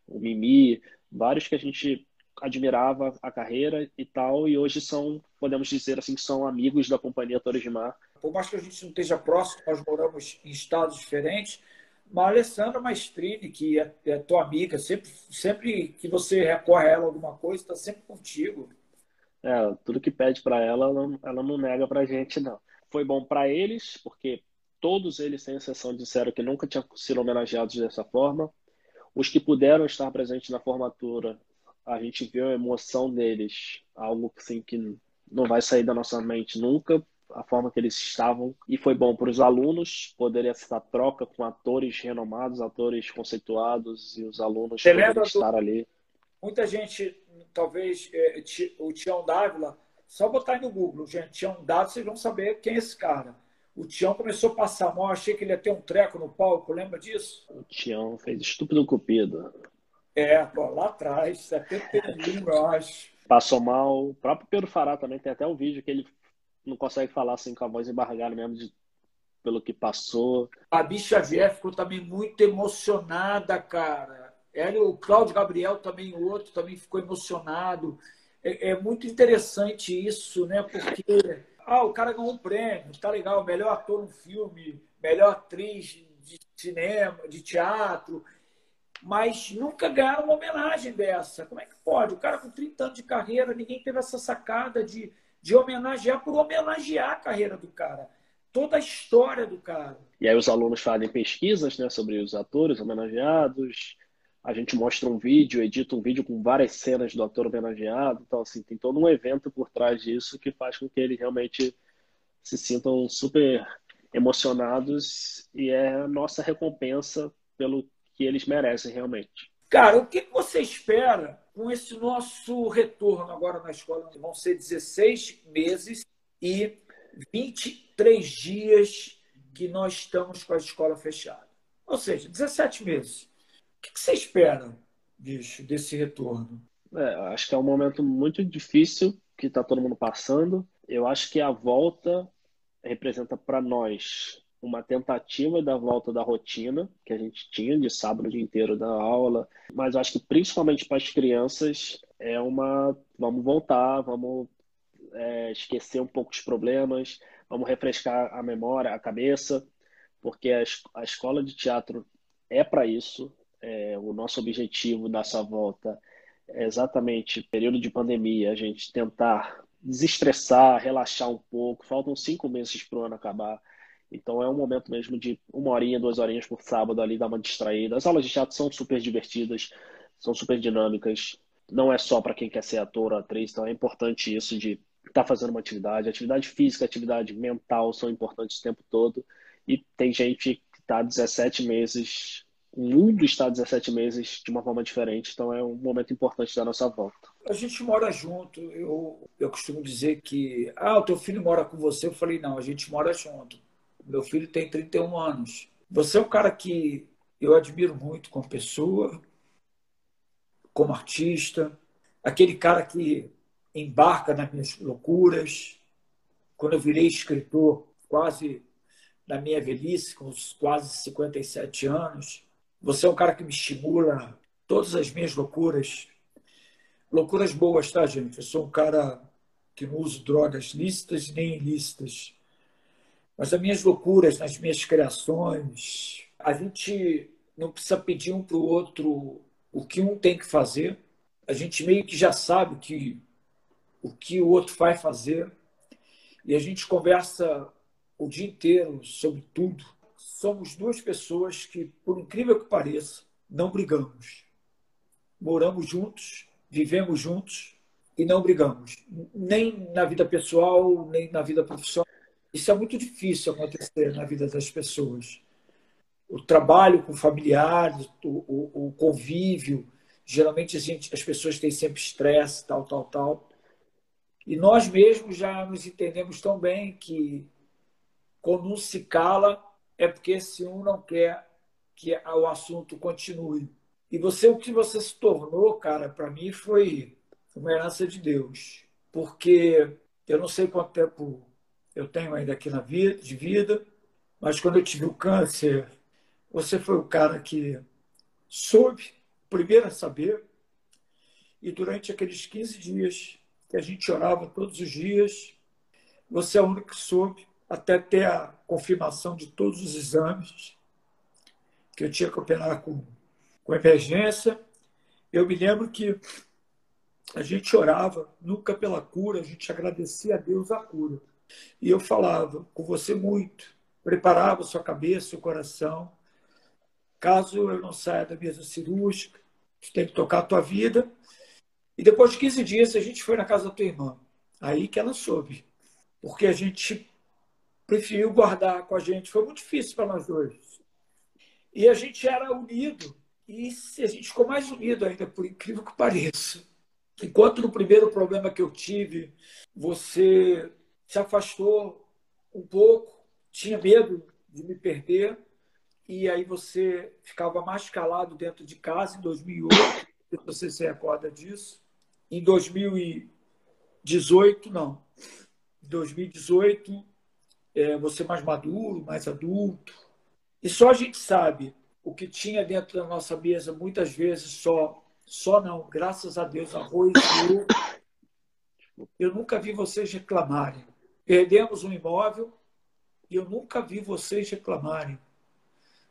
o Mimi, vários que a gente admirava a carreira e tal, e hoje são, podemos dizer assim, que são amigos da companhia Torres de Mar. Por mais que a gente não esteja próximo, nós moramos em estados diferentes, mas a Alessandra Maestrini, que é, é tua amiga, sempre, sempre que você recorre a ela alguma coisa, está sempre contigo. É, tudo que pede para ela, ela, ela não nega para a gente, não. Foi bom para eles, porque todos eles, sem exceção, disseram que nunca tinham sido homenageados dessa forma. Os que puderam estar presentes na formatura a gente viu a emoção deles, algo assim que não vai sair da nossa mente nunca, a forma que eles estavam. E foi bom para os alunos poder essa troca com atores renomados, atores conceituados e os alunos Você poderem estar do... ali. Muita gente, talvez é, o Tião Dávila, só botar aí no Google, gente, Tião Dávila, vocês vão saber quem é esse cara. O Tião começou a passar mal, achei que ele ia ter um treco no palco, lembra disso? O Tião fez estúpido cupido. É, pô, lá atrás, 71, eu acho. Passou mal. O próprio Pedro Fará também tem até um vídeo que ele não consegue falar assim com a voz embargada mesmo de, pelo que passou. A bicha Xavier ficou também muito emocionada, cara. Ela, o Cláudio Gabriel também, o outro, também ficou emocionado. É, é, muito interessante isso, né? Porque ah, o cara ganhou um prêmio, tá legal, melhor ator no filme, melhor atriz de cinema, de teatro mas nunca ganharam uma homenagem dessa. Como é que pode? O cara com 30 anos de carreira, ninguém teve essa sacada de, de homenagear por homenagear a carreira do cara. Toda a história do cara. E aí os alunos fazem pesquisas né, sobre os atores homenageados. A gente mostra um vídeo, edita um vídeo com várias cenas do ator homenageado. Então, assim, tem todo um evento por trás disso que faz com que eles realmente se sintam super emocionados e é a nossa recompensa pelo que eles merecem realmente. Cara, o que você espera com esse nosso retorno agora na escola? Vão ser 16 meses e 23 dias que nós estamos com a escola fechada. Ou seja, 17 meses. O que você espera, bicho, desse retorno? É, acho que é um momento muito difícil que está todo mundo passando. Eu acho que a volta representa para nós uma tentativa da volta da rotina que a gente tinha de sábado o dia inteiro da aula, mas acho que principalmente para as crianças é uma vamos voltar, vamos é, esquecer um pouco os problemas, vamos refrescar a memória, a cabeça, porque a, a escola de teatro é para isso. É, o nosso objetivo dessa volta é exatamente período de pandemia, a gente tentar desestressar, relaxar um pouco. Faltam cinco meses para o ano acabar. Então é um momento mesmo de uma horinha, duas horinhas por sábado ali, dar uma distraída. As aulas de teatro são super divertidas, são super dinâmicas. Não é só para quem quer ser ator ou atriz, então é importante isso de estar tá fazendo uma atividade. Atividade física, atividade mental são importantes o tempo todo. E tem gente que está 17 meses, o mundo está 17 meses de uma forma diferente, então é um momento importante da nossa volta. A gente mora junto. Eu, eu costumo dizer que, ah, o teu filho mora com você. Eu falei, não, a gente mora junto meu filho tem 31 anos. Você é um cara que eu admiro muito como pessoa, como artista, aquele cara que embarca nas minhas loucuras. Quando eu virei escritor, quase na minha velhice, com quase 57 anos, você é um cara que me estimula todas as minhas loucuras. Loucuras boas, tá, gente? Eu sou um cara que não uso drogas lícitas nem ilícitas mas as minhas loucuras, nas minhas criações, a gente não precisa pedir um para o outro o que um tem que fazer. A gente meio que já sabe que o que o outro vai fazer e a gente conversa o dia inteiro sobre tudo. Somos duas pessoas que, por incrível que pareça, não brigamos. Moramos juntos, vivemos juntos e não brigamos, nem na vida pessoal, nem na vida profissional. Isso é muito difícil acontecer na vida das pessoas. O trabalho com familiares, o, o, o convívio, geralmente a gente, as pessoas têm sempre estresse, tal, tal, tal. E nós mesmos já nos entendemos tão bem que quando um se cala é porque se um não quer que o assunto continue. E você, o que você se tornou, cara, para mim foi uma herança de Deus. Porque eu não sei quanto tempo eu tenho ainda aqui na vida, de vida, mas quando eu tive o câncer, você foi o cara que soube, primeiro a saber, e durante aqueles 15 dias que a gente orava todos os dias, você é o único que soube, até ter a confirmação de todos os exames que eu tinha que operar com, com emergência. Eu me lembro que a gente orava nunca pela cura, a gente agradecia a Deus a cura. E eu falava com você muito, preparava sua cabeça, seu coração. Caso eu não saia da mesa cirúrgica, você tem que tocar a tua vida. E depois de 15 dias, a gente foi na casa da tua irmã. Aí que ela soube. Porque a gente preferiu guardar com a gente. Foi muito difícil para nós dois. E a gente era unido. E a gente ficou mais unido ainda, por incrível que pareça. Enquanto no primeiro problema que eu tive, você se afastou um pouco, tinha medo de me perder, e aí você ficava mais calado dentro de casa em 2008, se você se recorda disso. Em 2018, não. Em 2018, é, você mais maduro, mais adulto. E só a gente sabe o que tinha dentro da nossa mesa, muitas vezes só, só não, graças a Deus, arroz e eu nunca vi vocês reclamarem. Perdemos um imóvel e eu nunca vi vocês reclamarem.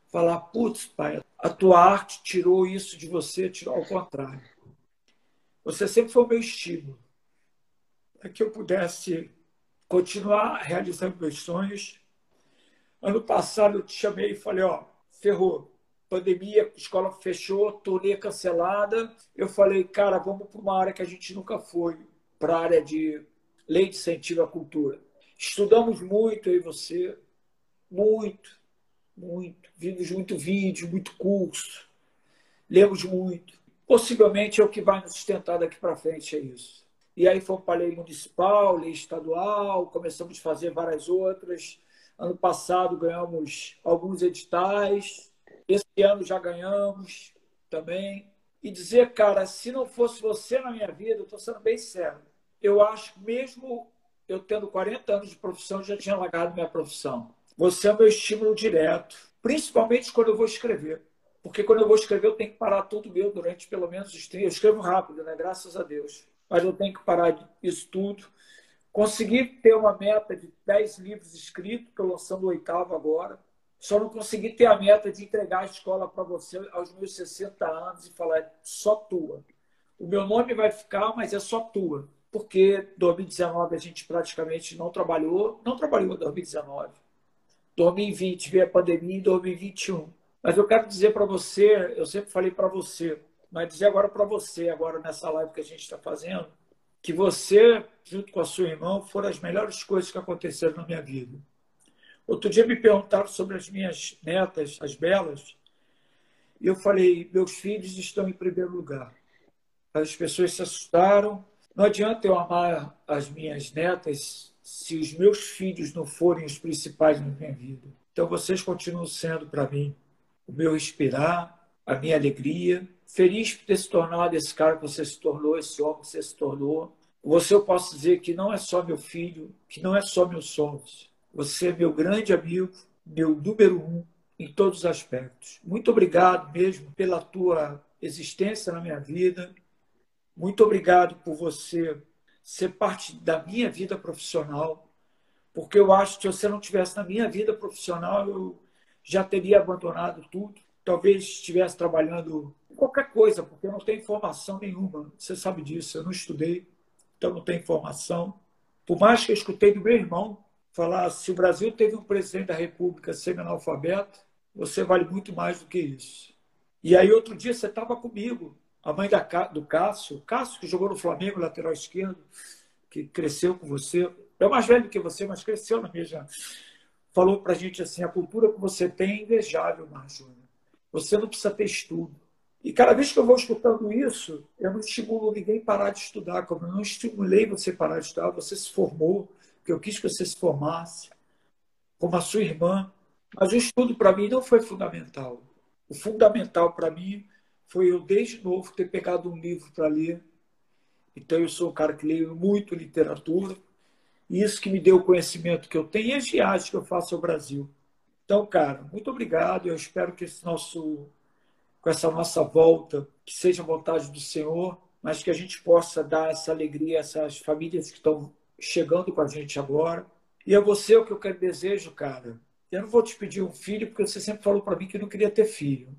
Falar, putz, pai, a tua arte tirou isso de você, tirou ao contrário. Você sempre foi o meu estímulo para que eu pudesse continuar realizando meus sonhos. Ano passado eu te chamei e falei, ó, ferrou, pandemia, escola fechou, turnê cancelada. Eu falei, cara, vamos para uma área que a gente nunca foi, para a área de lei de incentivo à cultura. Estudamos muito, e você. Muito, muito. Vimos muito vídeo, muito curso. Lemos muito. Possivelmente é o que vai nos sustentar daqui para frente, é isso. E aí fomos para a lei municipal, lei estadual, começamos a fazer várias outras. Ano passado ganhamos alguns editais. Esse ano já ganhamos também. E dizer, cara, se não fosse você na minha vida, eu estou sendo bem sério. Eu acho, mesmo eu tendo 40 anos de profissão, já tinha largado minha profissão. Você é o meu estímulo direto, principalmente quando eu vou escrever. Porque quando eu vou escrever, eu tenho que parar tudo meu durante pelo menos os 30. Eu escrevo rápido, né? Graças a Deus. Mas eu tenho que parar isso tudo. Consegui ter uma meta de 10 livros escritos, estou lançando o oitavo agora. Só não consegui ter a meta de entregar a escola para você aos meus 60 anos e falar, é só tua. O meu nome vai ficar, mas é só tua. Porque 2019 a gente praticamente não trabalhou, não trabalhou em 2019. 2020 veio a pandemia em 2021. Mas eu quero dizer para você, eu sempre falei para você, mas dizer agora para você, agora nessa live que a gente está fazendo, que você, junto com a sua irmã, foram as melhores coisas que aconteceram na minha vida. Outro dia me perguntaram sobre as minhas netas, as belas, e eu falei: meus filhos estão em primeiro lugar. As pessoas se assustaram. Não adianta eu amar as minhas netas se os meus filhos não forem os principais na minha vida. Então vocês continuam sendo para mim o meu respirar, a minha alegria. Feliz por ter se tornado esse cara que você se tornou, esse homem que você se tornou. Você eu posso dizer que não é só meu filho, que não é só meus sonhos. Você é meu grande amigo, meu número um em todos os aspectos. Muito obrigado mesmo pela tua existência na minha vida. Muito obrigado por você ser parte da minha vida profissional, porque eu acho que se você não tivesse na minha vida profissional, eu já teria abandonado tudo. Talvez estivesse trabalhando em qualquer coisa, porque eu não tenho informação nenhuma. Você sabe disso, eu não estudei, então não tenho informação. Por mais que eu escutei do meu irmão falar, se o Brasil teve um presidente da República semi-analfabeto, você vale muito mais do que isso. E aí, outro dia, você estava comigo a mãe da, do Cássio, Cássio que jogou no Flamengo, lateral esquerdo, que cresceu com você, é mais velho que você, mas cresceu na mesma. Falou para a gente assim: a cultura que você tem é invejável, Marjúnia. Você não precisa ter estudo. E cada vez que eu vou escutando isso, eu não estimulo ninguém a parar de estudar, como eu não estimulei você parar de estudar, você se formou, porque eu quis que você se formasse, como a sua irmã. Mas o estudo para mim não foi fundamental. O fundamental para mim foi eu, desde novo, ter pegado um livro para ler. Então, eu sou um cara que leio muito literatura. E isso que me deu o conhecimento que eu tenho e as viagens que eu faço ao Brasil. Então, cara, muito obrigado. Eu espero que esse nosso, com essa nossa volta, que seja a vontade do Senhor, mas que a gente possa dar essa alegria a essas famílias que estão chegando com a gente agora. E a você o que eu quero desejo, cara. Eu não vou te pedir um filho, porque você sempre falou para mim que não queria ter filho.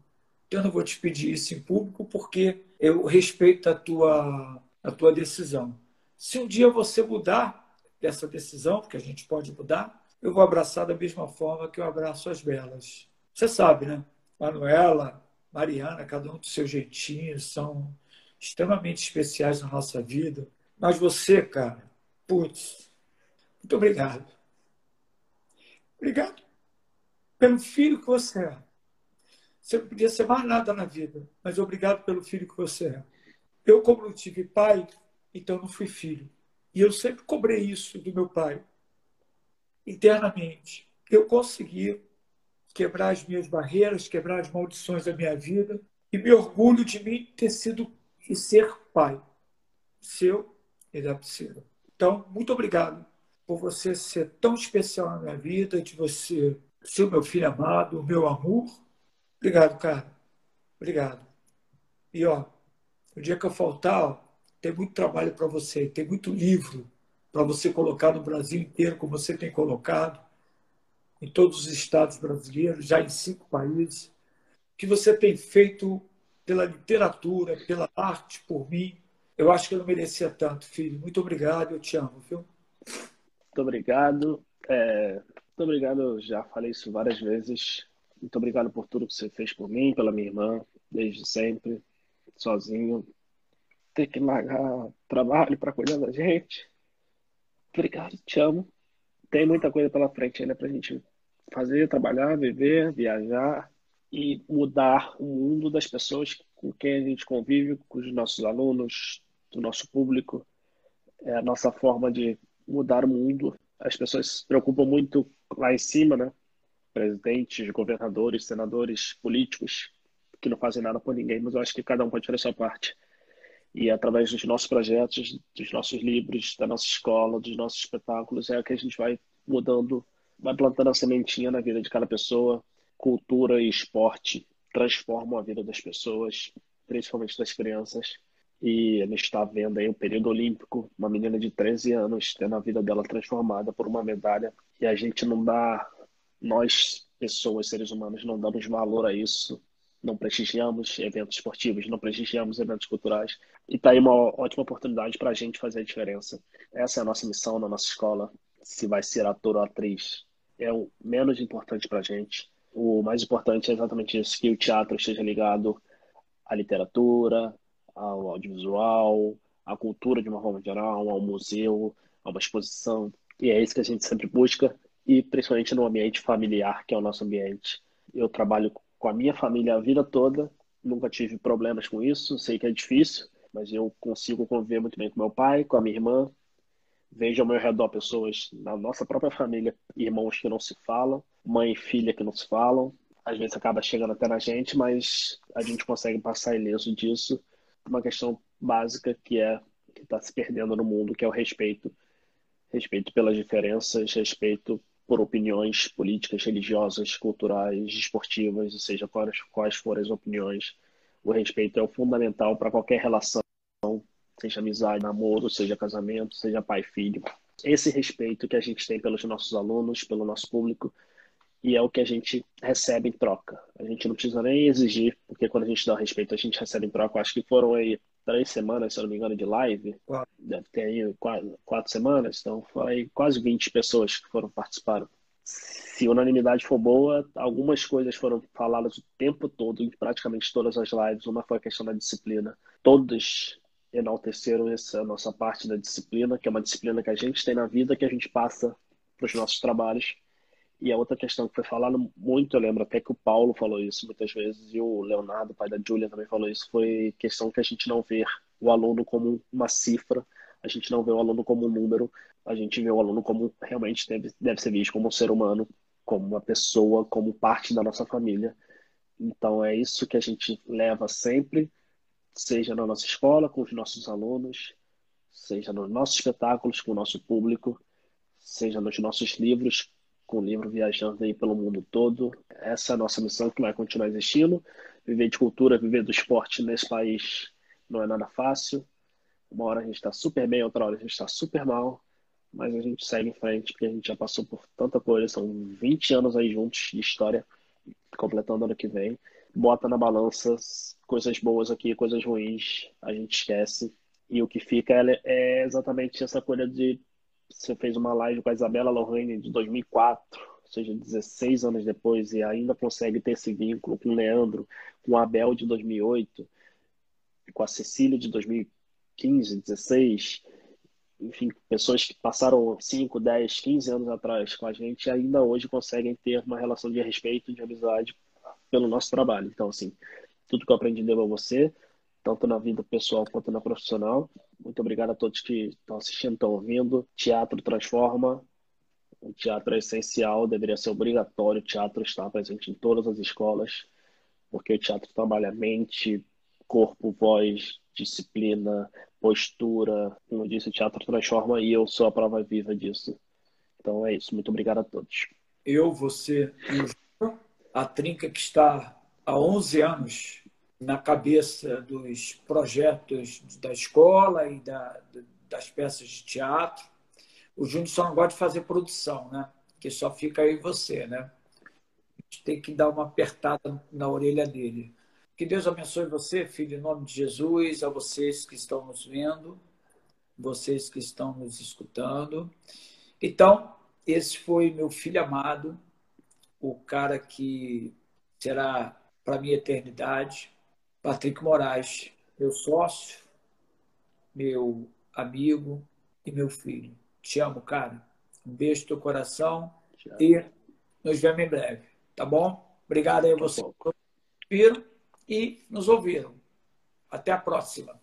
Eu não vou te pedir isso em público porque eu respeito a tua, a tua decisão. Se um dia você mudar dessa decisão, porque a gente pode mudar, eu vou abraçar da mesma forma que eu abraço as belas. Você sabe, né? Manuela, Mariana, cada um do seu jeitinho, são extremamente especiais na nossa vida. Mas você, cara, putz, muito obrigado. Obrigado pelo filho que você é. Você não podia ser mais nada na vida, mas obrigado pelo filho que você é. Eu, como não tive pai, então não fui filho. E eu sempre cobrei isso do meu pai, internamente. Eu consegui quebrar as minhas barreiras, quebrar as maldições da minha vida e me orgulho de mim ter sido e ser pai seu e da Priscila. Então, muito obrigado por você ser tão especial na minha vida, de você ser o meu filho amado, o meu amor Obrigado, cara. Obrigado. E, ó, o dia que eu faltar, ó, tem muito trabalho para você, tem muito livro para você colocar no Brasil inteiro, como você tem colocado, em todos os estados brasileiros, já em cinco países, que você tem feito pela literatura, pela arte, por mim. Eu acho que eu não merecia tanto, filho. Muito obrigado, eu te amo, viu? Muito obrigado. É, muito obrigado, eu já falei isso várias vezes. Muito obrigado por tudo que você fez por mim, pela minha irmã, desde sempre, sozinho. Ter que largar trabalho para cuidar da gente. Obrigado, te amo. Tem muita coisa pela frente ainda para a gente fazer, trabalhar, viver, viajar e mudar o mundo das pessoas com quem a gente convive, com os nossos alunos, do nosso público. É a nossa forma de mudar o mundo. As pessoas se preocupam muito lá em cima, né? Presidentes, governadores, senadores, políticos que não fazem nada por ninguém, mas eu acho que cada um pode fazer a sua parte. E através dos nossos projetos, dos nossos livros, da nossa escola, dos nossos espetáculos, é que a gente vai mudando, vai plantando a sementinha na vida de cada pessoa. Cultura e esporte transformam a vida das pessoas, principalmente das crianças. E a gente está vendo aí um período olímpico, uma menina de 13 anos tendo a vida dela transformada por uma medalha. E a gente não dá nós pessoas, seres humanos, não damos valor a isso, não prestigiamos eventos esportivos, não prestigiamos eventos culturais. E está aí uma ótima oportunidade para a gente fazer a diferença. Essa é a nossa missão na nossa escola. Se vai ser ator ou atriz, é o menos importante para a gente. O mais importante é exatamente isso, que o teatro esteja ligado à literatura, ao audiovisual, à cultura de uma forma geral, ao museu, a uma exposição. E é isso que a gente sempre busca, e principalmente no ambiente familiar, que é o nosso ambiente. Eu trabalho com a minha família a vida toda, nunca tive problemas com isso, sei que é difícil, mas eu consigo conviver muito bem com meu pai, com a minha irmã. Vejo ao meu redor pessoas na nossa própria família, irmãos que não se falam, mãe e filha que não se falam. Às vezes acaba chegando até na gente, mas a gente consegue passar ileso disso. Uma questão básica que é que está se perdendo no mundo, que é o respeito. Respeito pelas diferenças, respeito por opiniões políticas, religiosas, culturais, esportivas, seja quais, quais forem as opiniões. O respeito é o fundamental para qualquer relação, seja amizade, namoro, seja casamento, seja pai filho. Esse respeito que a gente tem pelos nossos alunos, pelo nosso público, e é o que a gente recebe em troca. A gente não precisa nem exigir, porque quando a gente dá respeito, a gente recebe em troca. Acho que foram aí três semanas, se eu não me engano, de live. Quatro. Deve ter aí quatro, quatro semanas, então foi quase 20 pessoas que foram participar. Se a unanimidade for boa, algumas coisas foram faladas o tempo todo, em praticamente todas as lives. Uma foi a questão da disciplina. Todos enalteceram essa nossa parte da disciplina, que é uma disciplina que a gente tem na vida, que a gente passa para os nossos trabalhos. E a outra questão que foi falada muito, eu lembro até que o Paulo falou isso muitas vezes, e o Leonardo, pai da Júlia, também falou isso, foi questão que a gente não vê o aluno como uma cifra, a gente não vê o aluno como um número, a gente vê o aluno como realmente deve, deve ser visto como um ser humano, como uma pessoa, como parte da nossa família. Então é isso que a gente leva sempre, seja na nossa escola, com os nossos alunos, seja nos nossos espetáculos, com o nosso público, seja nos nossos livros, com o livro viajando aí pelo mundo todo. Essa é a nossa missão que vai continuar existindo. Viver de cultura, viver do esporte nesse país não é nada fácil. Uma hora a gente está super bem, outra hora a gente está super mal, mas a gente segue em frente porque a gente já passou por tanta coisa. São 20 anos aí juntos de história, completando ano que vem. Bota na balança coisas boas aqui, coisas ruins, a gente esquece. E o que fica é, é exatamente essa coisa de você fez uma live com a Isabela Lorraine de 2004, ou seja, 16 anos depois, e ainda consegue ter esse vínculo com o Leandro, com o Abel de 2008, com a Cecília de 2015, 16, enfim, pessoas que passaram 5, 10, 15 anos atrás com a gente ainda hoje conseguem ter uma relação de respeito, de amizade pelo nosso trabalho. Então, assim, tudo que eu aprendi devo a você, tanto na vida pessoal quanto na profissional. Muito obrigado a todos que estão assistindo, estão ouvindo. Teatro transforma. O teatro é essencial, deveria ser obrigatório. O teatro está presente em todas as escolas, porque o teatro trabalha mente, corpo, voz, disciplina, postura. Como eu disse, o teatro transforma e eu sou a prova viva disso. Então é isso. Muito obrigado a todos. Eu, você e o a Trinca que está há 11 anos na cabeça dos projetos da escola e da, das peças de teatro. O Júnior só não gosta de fazer produção, né? Que só fica aí você, né? A gente tem que dar uma apertada na orelha dele. Que Deus abençoe você, filho, em nome de Jesus, a vocês que estão nos vendo, vocês que estão nos escutando. Então, esse foi meu filho amado, o cara que será para minha eternidade, Patrick Moraes, meu sócio, meu amigo e meu filho. Te amo, cara. Um beijo no teu coração e nos vemos em breve, tá bom? Obrigado aí a vocês que viram e nos ouviram. Até a próxima.